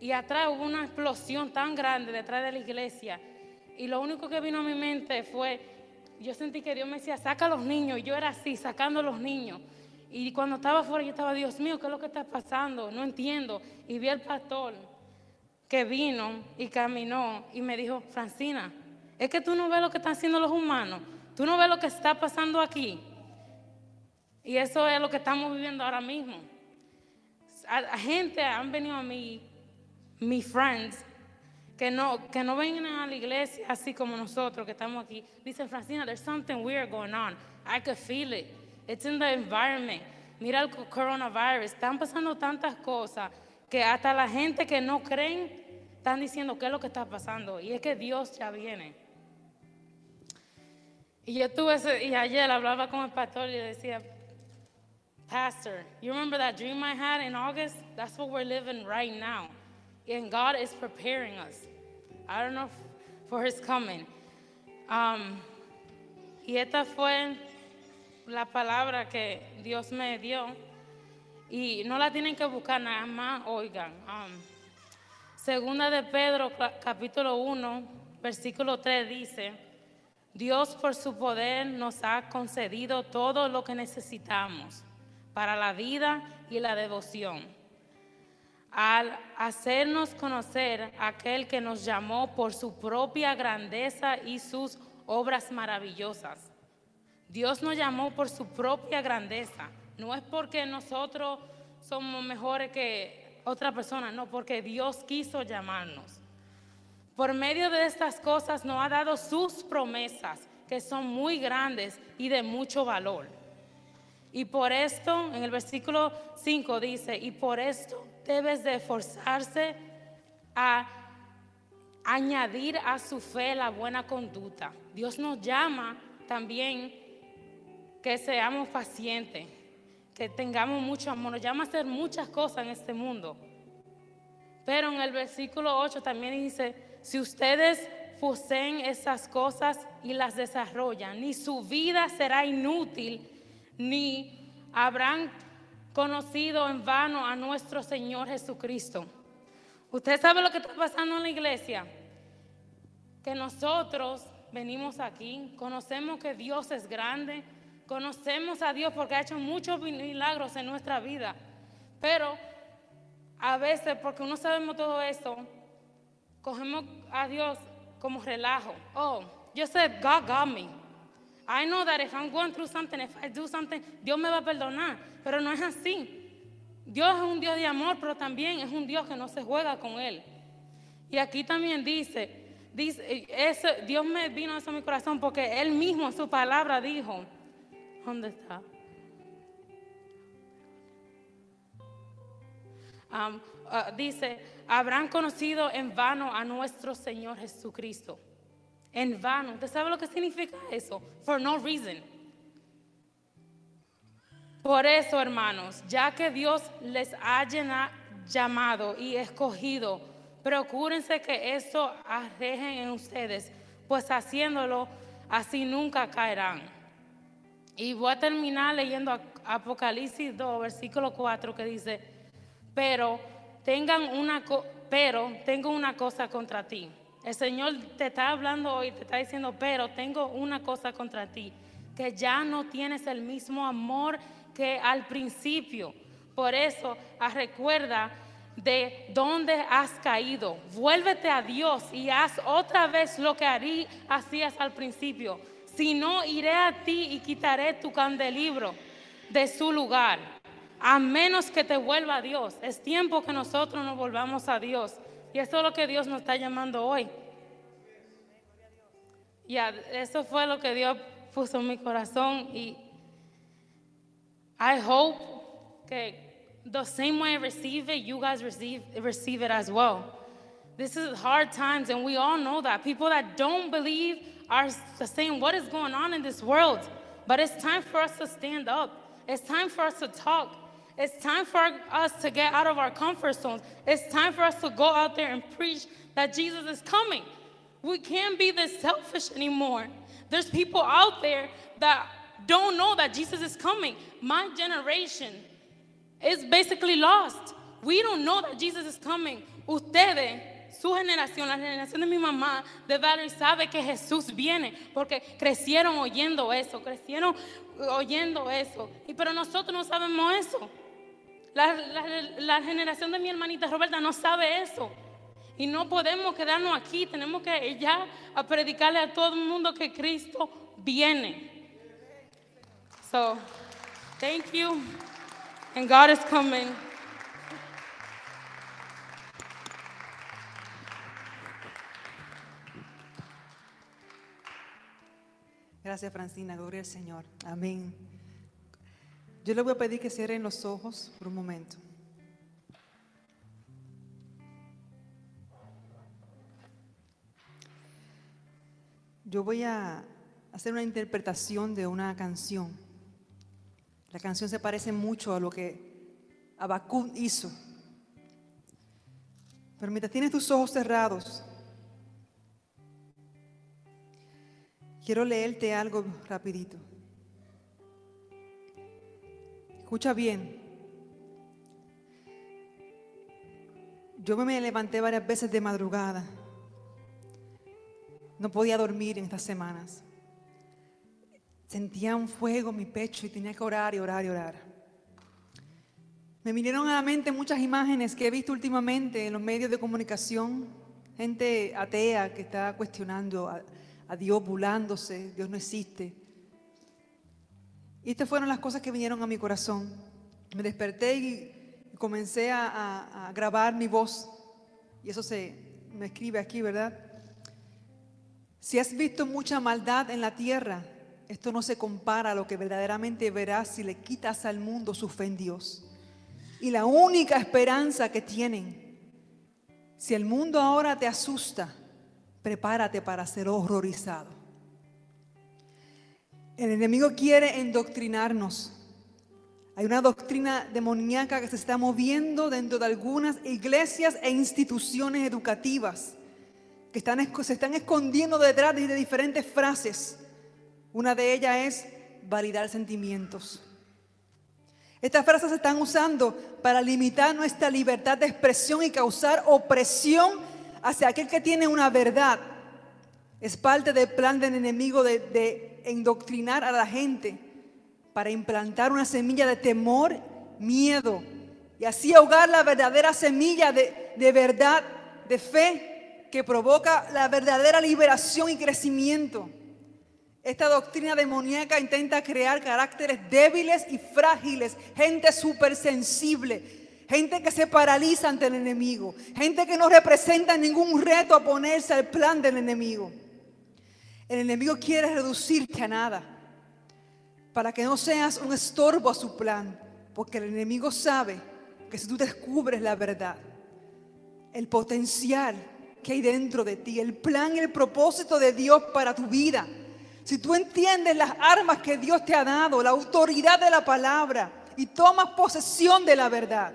Y atrás hubo una explosión tan grande detrás de la iglesia. Y lo único que vino a mi mente fue, yo sentí que Dios me decía, saca a los niños. Y yo era así, sacando a los niños. Y cuando estaba afuera, yo estaba, Dios mío, ¿qué es lo que está pasando? No entiendo. Y vi al pastor que vino y caminó y me dijo, Francina, es que tú no ves lo que están haciendo los humanos, tú no ves lo que está pasando aquí. Y eso es lo que estamos viviendo ahora mismo. Gente han venido a mí, mis friends, que no, que no vengan a la iglesia así como nosotros que estamos aquí. Dicen, Francina, there's something weird going on. I can feel it. It's in the environment. Mira el coronavirus. Están pasando tantas cosas que hasta la gente que no creen están diciendo qué es lo que está pasando y es que Dios ya viene. Y yo tuve ese, y ayer hablaba con el pastor y decía, Pastor, you remember that dream I had in August? That's what we're living right now. And God is preparing us. I don't know for His coming. Um, y esta fue la palabra que Dios me dio y no la tienen que buscar nada más, oigan. Um, segunda de Pedro, capítulo 1, versículo 3 dice, Dios por su poder nos ha concedido todo lo que necesitamos para la vida y la devoción. Al hacernos conocer aquel que nos llamó por su propia grandeza y sus obras maravillosas. Dios nos llamó por su propia grandeza. No es porque nosotros somos mejores que otra persona, no, porque Dios quiso llamarnos. Por medio de estas cosas nos ha dado sus promesas, que son muy grandes y de mucho valor. Y por esto, en el versículo 5 dice, y por esto debes de esforzarse a añadir a su fe la buena conducta. Dios nos llama también que seamos pacientes, que tengamos mucho amor. Nos llama a hacer muchas cosas en este mundo. Pero en el versículo 8 también dice, si ustedes poseen esas cosas y las desarrollan, ni su vida será inútil, ni habrán conocido en vano a nuestro Señor Jesucristo. ¿Usted sabe lo que está pasando en la iglesia? Que nosotros venimos aquí, conocemos que Dios es grande, Conocemos a Dios porque ha hecho muchos milagros en nuestra vida. Pero a veces, porque no sabemos todo esto, cogemos a Dios como relajo. Oh, yo sé, God got me. I know that if I'm going through something, if I do something, Dios me va a perdonar. Pero no es así. Dios es un Dios de amor, pero también es un Dios que no se juega con Él. Y aquí también dice, dice Dios me vino eso a mi corazón porque Él mismo en su palabra dijo, ¿dónde está? Um, uh, dice, habrán conocido en vano a nuestro Señor Jesucristo. En vano. ¿Usted sabe lo que significa eso? For no reason. Por eso, hermanos, ya que Dios les ha llamado y escogido, procúrense que esto arrejen en ustedes, pues haciéndolo así nunca caerán. Y voy a terminar leyendo Ap- Apocalipsis 2, versículo 4, que dice, pero tengan una pero tengo una cosa contra ti. El Señor te está hablando hoy, te está diciendo, pero tengo una cosa contra ti, que ya no tienes el mismo amor que al principio. Por eso, ah, recuerda de dónde has caído. Vuélvete a Dios y haz otra vez lo que harí, hacías al principio. Si no, iré a ti y quitaré tu candelibro de su lugar. A menos que te vuelva a Dios. Es tiempo que nosotros nos volvamos a Dios. Y eso es lo que Dios nos está llamando hoy. Ya, eso fue lo que Dios puso en mi corazón. Y I hope que the same way I receive it, you guys receive, receive it as well. This is hard times, and we all know that. People that don't believe are saying, What is going on in this world? But it's time for us to stand up. It's time for us to talk. It's time for us to get out of our comfort zones. It's time for us to go out there and preach that Jesus is coming. We can't be this selfish anymore. There's people out there that don't know that Jesus is coming. My generation is basically lost. We don't know that Jesus is coming. Ustedes, su generación, la generación de mi mamá, de Valerie, sabe que Jesús viene porque crecieron oyendo eso, crecieron oyendo eso. Y pero nosotros no sabemos eso. La, generación de mi hermanita Roberta no sabe eso. Y no podemos quedarnos aquí, tenemos que ya a predicarle a todo el mundo que Cristo viene. So, thank you. And God is coming. Gracias, Francina. Gloria al Señor. Amén. Yo le voy a pedir que cierren los ojos por un momento. Yo voy a hacer una interpretación de una canción. La canción se parece mucho a lo que Habacuc hizo. Pero mientras tienes tus ojos cerrados, quiero leerte algo rapidito. Escucha bien. Yo me levanté varias veces de madrugada. No podía dormir en estas semanas. Sentía un fuego en mi pecho y tenía que orar y orar y orar. Me vinieron a la mente muchas imágenes que he visto últimamente en los medios de comunicación. Gente atea que está cuestionando a, a Dios, burlándose, Dios no existe. Y estas fueron las cosas que vinieron a mi corazón. Me desperté y comencé a grabar mi voz. Y eso se me escribe aquí, ¿verdad? Si has visto mucha maldad en la tierra, esto no se compara a lo que verdaderamente verás si le quitas al mundo su fe en Dios. Y la única esperanza que tienen, si el mundo ahora te asusta, prepárate para ser horrorizado. El enemigo quiere endoctrinarnos. Hay una doctrina demoníaca que se está moviendo dentro de algunas iglesias e instituciones educativas que están, se están escondiendo detrás de, de diferentes frases. Una de ellas es validar sentimientos. Estas frases se están usando para limitar nuestra libertad de expresión y causar opresión hacia aquel que tiene una verdad. Es parte del plan del enemigo de, de endoctrinar a la gente para implantar una semilla de temor, miedo y así ahogar la verdadera semilla de, de verdad, de fe que provoca la verdadera liberación y crecimiento. Esta doctrina demoníaca intenta crear caracteres débiles y frágiles, gente súper sensible, gente que se paraliza ante el enemigo, gente que no representa ningún reto a ponerse al plan del enemigo. El enemigo quiere reducirte a nada para que no seas un estorbo a su plan, porque el enemigo sabe que si tú descubres la verdad, el potencial que hay dentro de ti, el plan y el propósito de Dios para tu vida, si tú entiendes las armas que Dios te ha dado, la autoridad de la palabra, y tomas posesión de la verdad,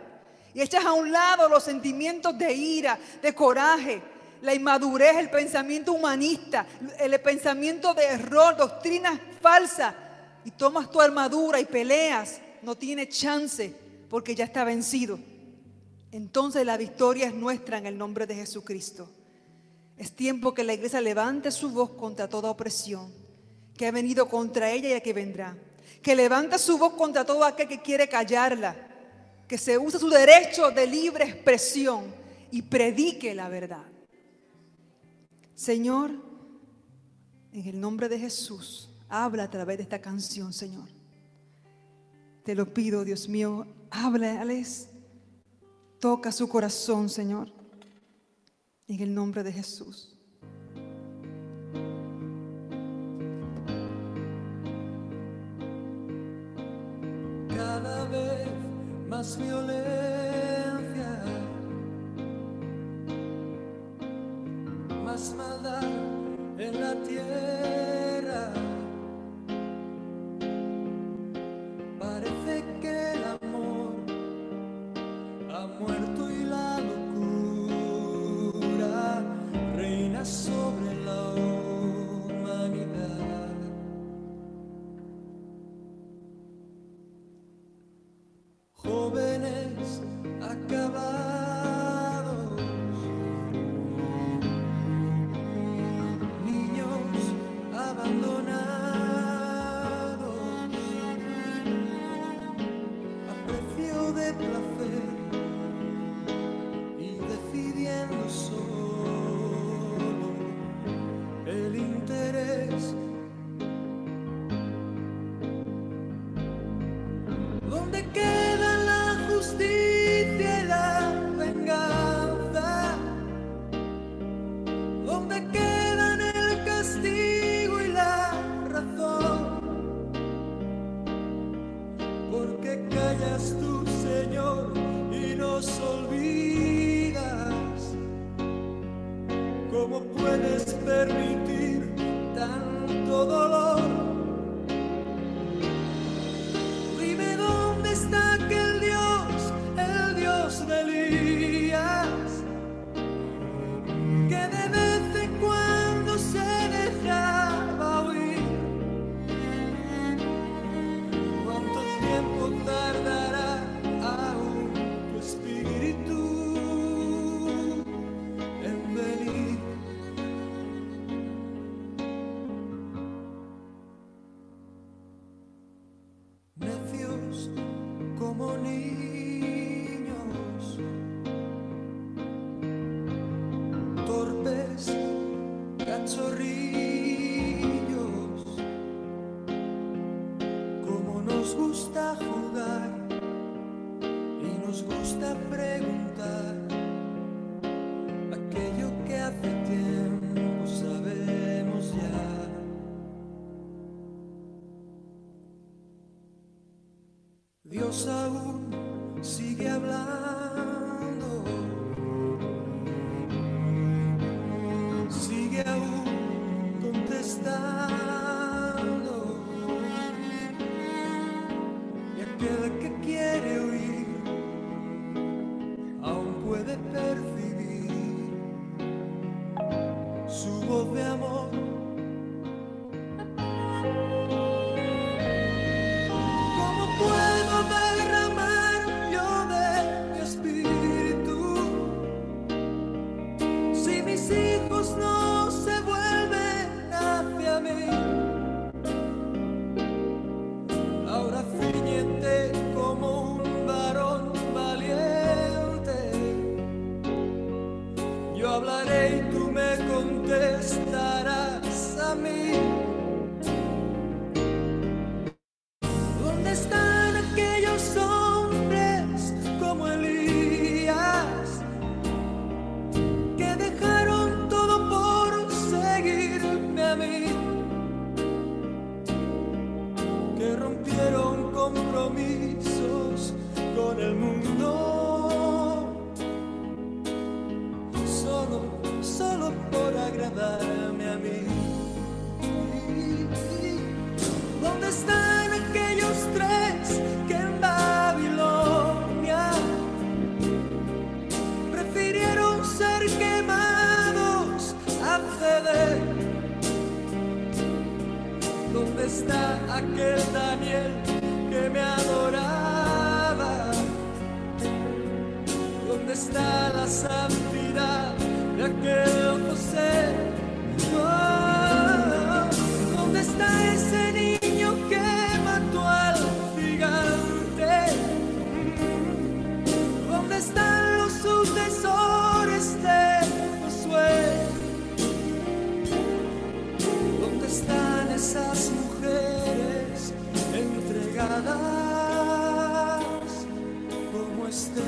y echas a un lado los sentimientos de ira, de coraje, la inmadurez, el pensamiento humanista, el pensamiento de error, doctrinas falsas, y tomas tu armadura y peleas, no tiene chance porque ya está vencido. Entonces la victoria es nuestra en el nombre de Jesucristo. Es tiempo que la iglesia levante su voz contra toda opresión que ha venido contra ella y que vendrá. Que levante su voz contra todo aquel que quiere callarla. Que se use su derecho de libre expresión y predique la verdad. Señor, en el nombre de Jesús, habla a través de esta canción, Señor. Te lo pido, Dios mío, háblales. Toca su corazón, Señor. En el nombre de Jesús. cada vez más violencia, más maldad en la tierra. ¿Dónde queda Esther?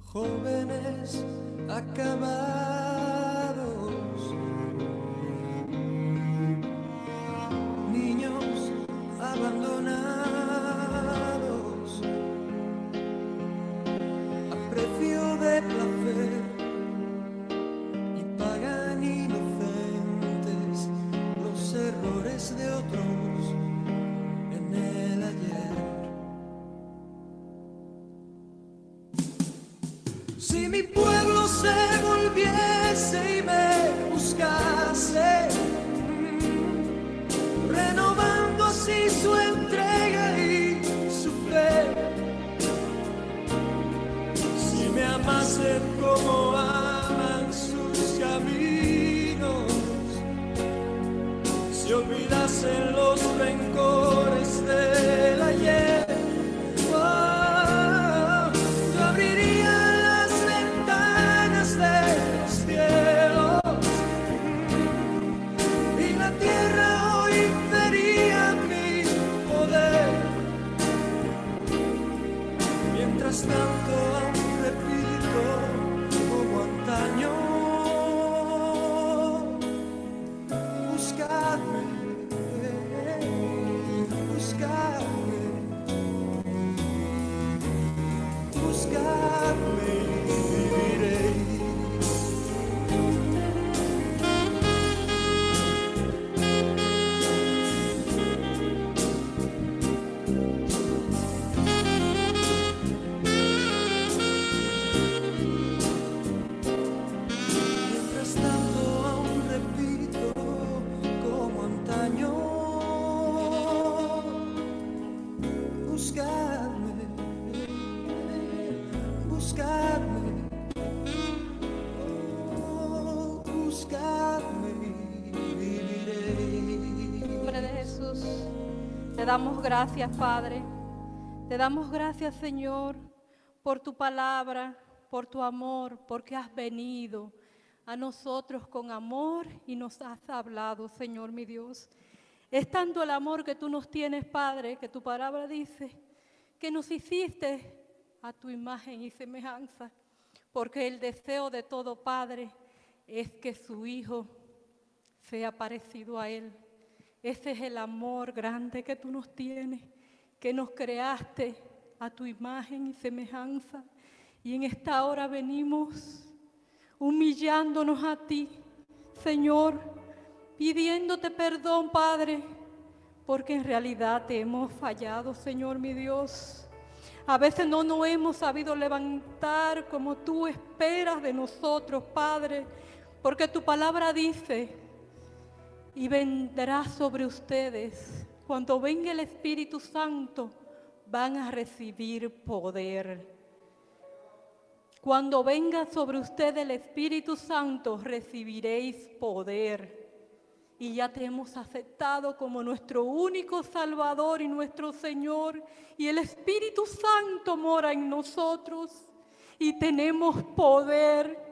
Jóvenes acabados, gracias, Padre. Te damos gracias, Señor, por tu palabra, por tu amor, porque has venido a nosotros con amor y nos has hablado, Señor mi Dios. Es tanto el amor que tú nos tienes, Padre, que tu palabra dice que nos hiciste a tu imagen y semejanza, porque el deseo de todo Padre es que su Hijo sea parecido a Él. Ese es el amor grande que tú nos tienes, que nos creaste a tu imagen y semejanza. Y en esta hora venimos humillándonos a ti, Señor, pidiéndote perdón, Padre, porque en realidad te hemos fallado, Señor mi Dios. A veces no nos hemos sabido levantar como tú esperas de nosotros, Padre, porque tu palabra dice, y vendrá sobre ustedes. Cuando venga el Espíritu Santo, van a recibir poder. Cuando venga sobre ustedes el Espíritu Santo, recibiréis poder. Y ya te hemos aceptado como nuestro único Salvador y nuestro Señor. Y el Espíritu Santo mora en nosotros. Y tenemos poder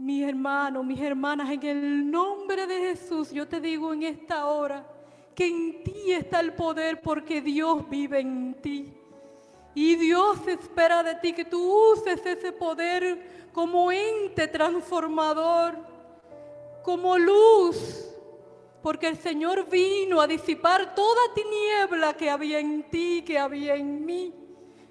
mis hermanos, mis hermanas, en el nombre de Jesús, yo te digo en esta hora que en ti está el poder porque Dios vive en ti. Y Dios espera de ti que tú uses ese poder como ente transformador, como luz, porque el Señor vino a disipar toda tiniebla que había en ti, que había en mí.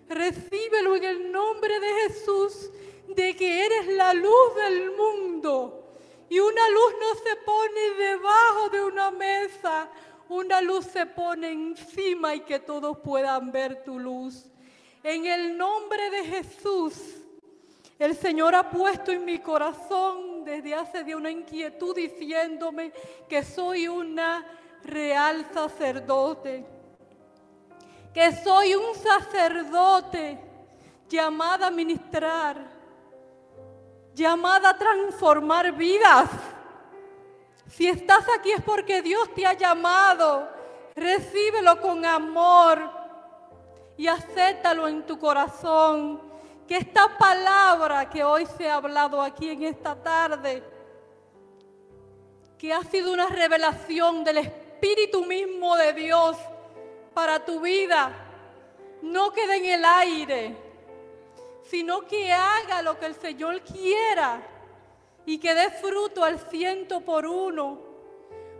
Recíbelo en el nombre de Jesús, de que eres la luz del mundo. Y una luz no se pone debajo de una mesa, una luz se pone encima y que todos puedan ver tu luz. En el nombre de Jesús, el Señor ha puesto en mi corazón desde hace de una inquietud diciéndome que soy una real sacerdote, que soy un sacerdote llamada a ministrar, llamada a transformar vidas. Si estás aquí es porque Dios te ha llamado. Recíbelo con amor y acéptalo en tu corazón. Que esta palabra que hoy se ha hablado aquí en esta tarde, que ha sido una revelación del Espíritu mismo de Dios para tu vida, no quede en el aire, sino que haga lo que el Señor quiera y que dé fruto al ciento por uno.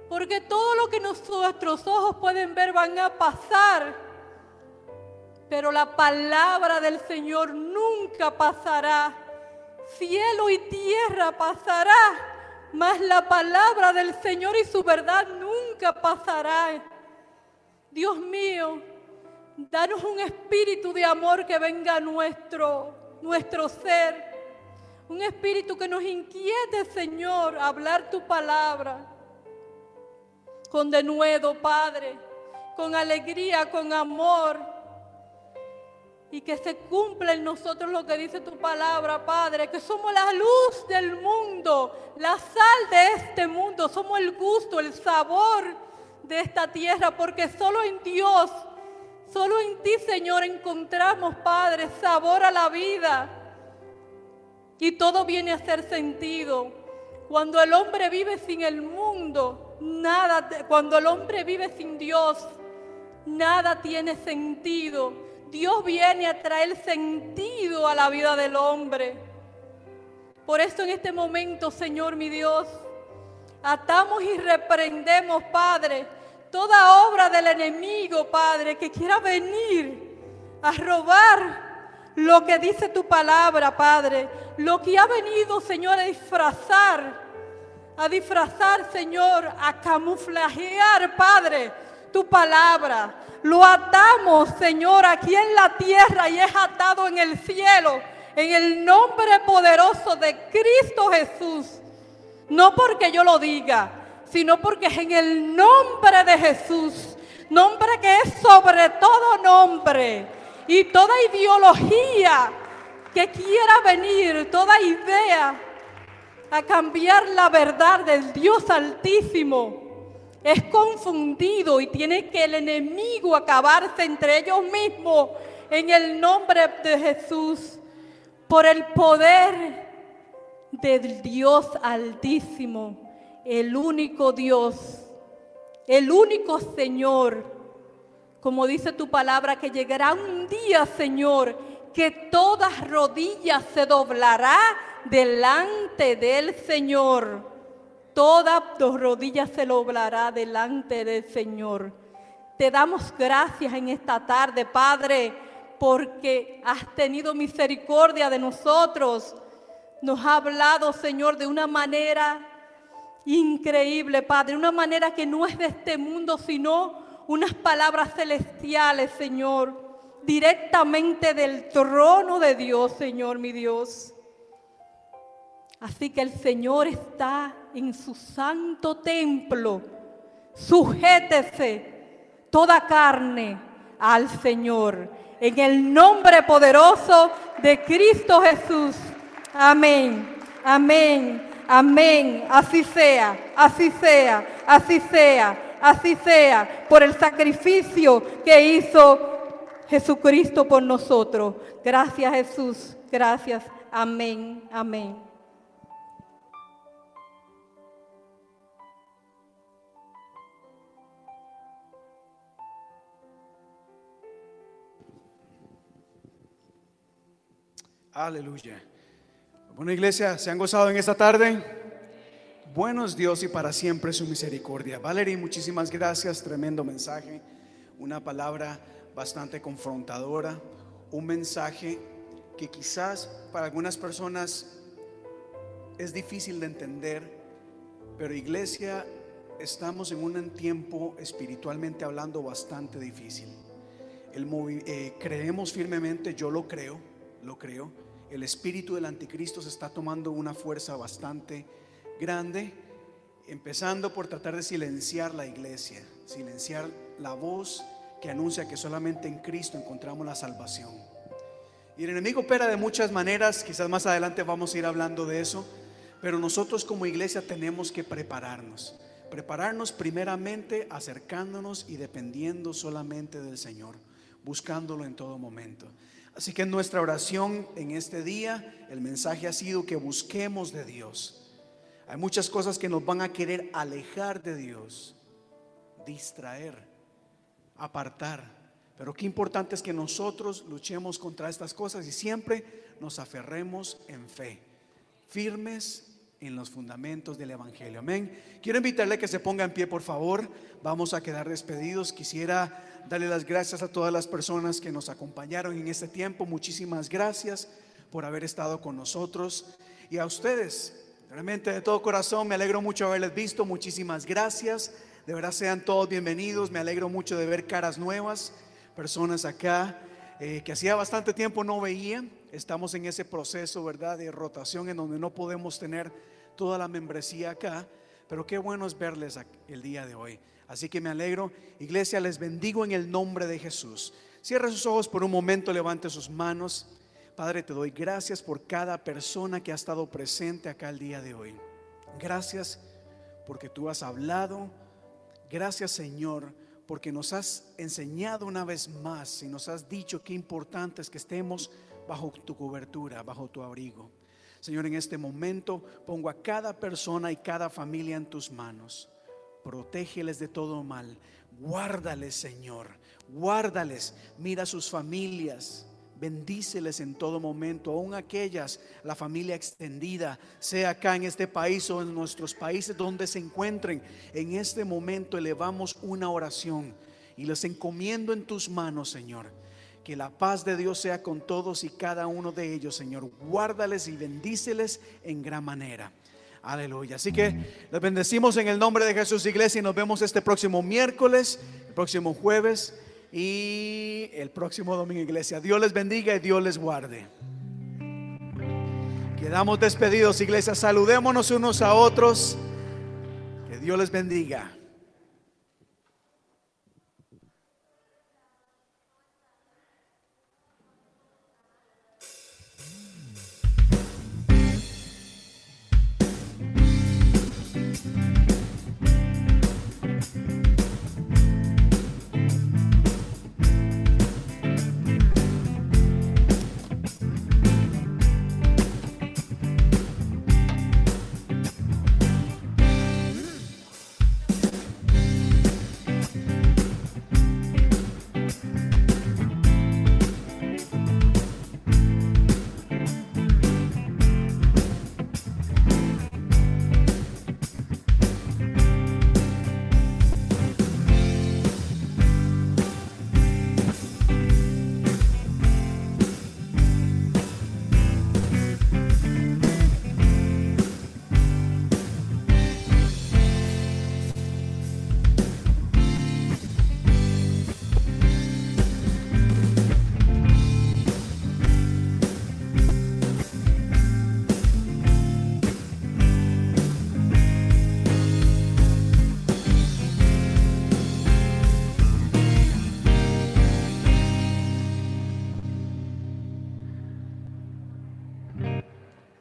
Porque todo lo que nuestros ojos pueden ver van a pasar. Pero la palabra del Señor nunca pasará. Cielo y tierra pasará, mas la palabra del Señor y su verdad nunca pasará. Dios mío, danos un espíritu de amor que venga a nuestro, nuestro ser. Un espíritu que nos inquiete, Señor, a hablar tu palabra. Con denuedo, Padre, con alegría, con amor. Y que se cumpla en nosotros lo que dice tu palabra, Padre, que somos la luz del mundo, la sal de este mundo, somos el gusto, el sabor de esta tierra, porque solo en Dios, solo en ti, Señor, encontramos, Padre, sabor a la vida. Y todo viene a ser sentido. Cuando el hombre vive sin el mundo, nada, cuando el hombre vive sin Dios, nada tiene sentido. Dios viene a traer sentido a la vida del hombre. Por eso en este momento, Señor mi Dios, atamos y reprendemos, Padre, toda obra del enemigo, Padre, que quiera venir a robar lo que dice tu palabra, Padre, lo que ha venido, Señor, a disfrazar, a disfrazar, Señor, a camuflajear, Padre, tu palabra. Lo atamos, Señor, aquí en la tierra y es atado en el cielo, en el nombre poderoso de Cristo Jesús. No porque yo lo diga, sino porque es en el nombre de Jesús, nombre que es sobre todo nombre. Y toda ideología que quiera venir, toda idea a cambiar la verdad del Dios Altísimo, es confundido y tiene que el enemigo acabarse entre ellos mismos en el nombre de Jesús, por el poder del Dios Altísimo, el único Dios, el único Señor como dice tu palabra, que llegará un día, Señor, que todas rodillas se doblará delante del Señor. Todas rodillas se doblará delante del Señor. Te damos gracias en esta tarde, Padre, porque has tenido misericordia de nosotros. Nos ha hablado, Señor, de una manera increíble, Padre, una manera que no es de este mundo, sino unas palabras celestiales, Señor, directamente del trono de Dios, Señor mi Dios. Así que el Señor está en su santo templo. Sujétese toda carne al Señor. En el nombre poderoso de Cristo Jesús. Amén. Amén. Amén. Así sea. Así sea. Así sea así sea, por el sacrificio que hizo Jesucristo por nosotros. Gracias Jesús, gracias. Amén, amén. Aleluya. Bueno, iglesia, ¿se han gozado en esta tarde? Buenos Dios y para siempre su misericordia. Valerie, muchísimas gracias, tremendo mensaje, una palabra bastante confrontadora, un mensaje que quizás para algunas personas es difícil de entender, pero iglesia, estamos en un tiempo espiritualmente hablando bastante difícil. Eh, creemos firmemente, yo lo creo, lo creo. El espíritu del anticristo se está tomando una fuerza bastante grande, empezando por tratar de silenciar la iglesia, silenciar la voz que anuncia que solamente en Cristo encontramos la salvación. Y el enemigo opera de muchas maneras, quizás más adelante vamos a ir hablando de eso, pero nosotros como iglesia tenemos que prepararnos. Prepararnos primeramente acercándonos y dependiendo solamente del Señor, buscándolo en todo momento. Así que nuestra oración en este día, el mensaje ha sido que busquemos de Dios. Hay muchas cosas que nos van a querer alejar de Dios, distraer, apartar. Pero qué importante es que nosotros luchemos contra estas cosas y siempre nos aferremos en fe, firmes en los fundamentos del Evangelio. Amén. Quiero invitarle que se ponga en pie, por favor. Vamos a quedar despedidos. Quisiera darle las gracias a todas las personas que nos acompañaron en este tiempo. Muchísimas gracias por haber estado con nosotros. Y a ustedes, realmente de todo corazón, me alegro mucho haberles visto. Muchísimas gracias. De verdad sean todos bienvenidos. Me alegro mucho de ver caras nuevas, personas acá eh, que hacía bastante tiempo no veía. Estamos en ese proceso, ¿verdad?, de rotación en donde no podemos tener toda la membresía acá. Pero qué bueno es verles el día de hoy. Así que me alegro. Iglesia, les bendigo en el nombre de Jesús. Cierre sus ojos por un momento, levante sus manos. Padre, te doy gracias por cada persona que ha estado presente acá el día de hoy. Gracias porque tú has hablado. Gracias, Señor, porque nos has enseñado una vez más y nos has dicho qué importante es que estemos bajo tu cobertura, bajo tu abrigo. Señor, en este momento pongo a cada persona y cada familia en tus manos. Protégeles de todo mal. Guárdales, Señor. Guárdales. Mira a sus familias. Bendíceles en todo momento, aun aquellas, la familia extendida, sea acá en este país o en nuestros países donde se encuentren. En este momento elevamos una oración y les encomiendo en tus manos, Señor. Que la paz de Dios sea con todos y cada uno de ellos, Señor. Guárdales y bendíceles en gran manera. Aleluya. Así que les bendecimos en el nombre de Jesús, iglesia, y nos vemos este próximo miércoles, el próximo jueves y el próximo domingo, iglesia. Dios les bendiga y Dios les guarde. Quedamos despedidos, iglesia. Saludémonos unos a otros. Que Dios les bendiga.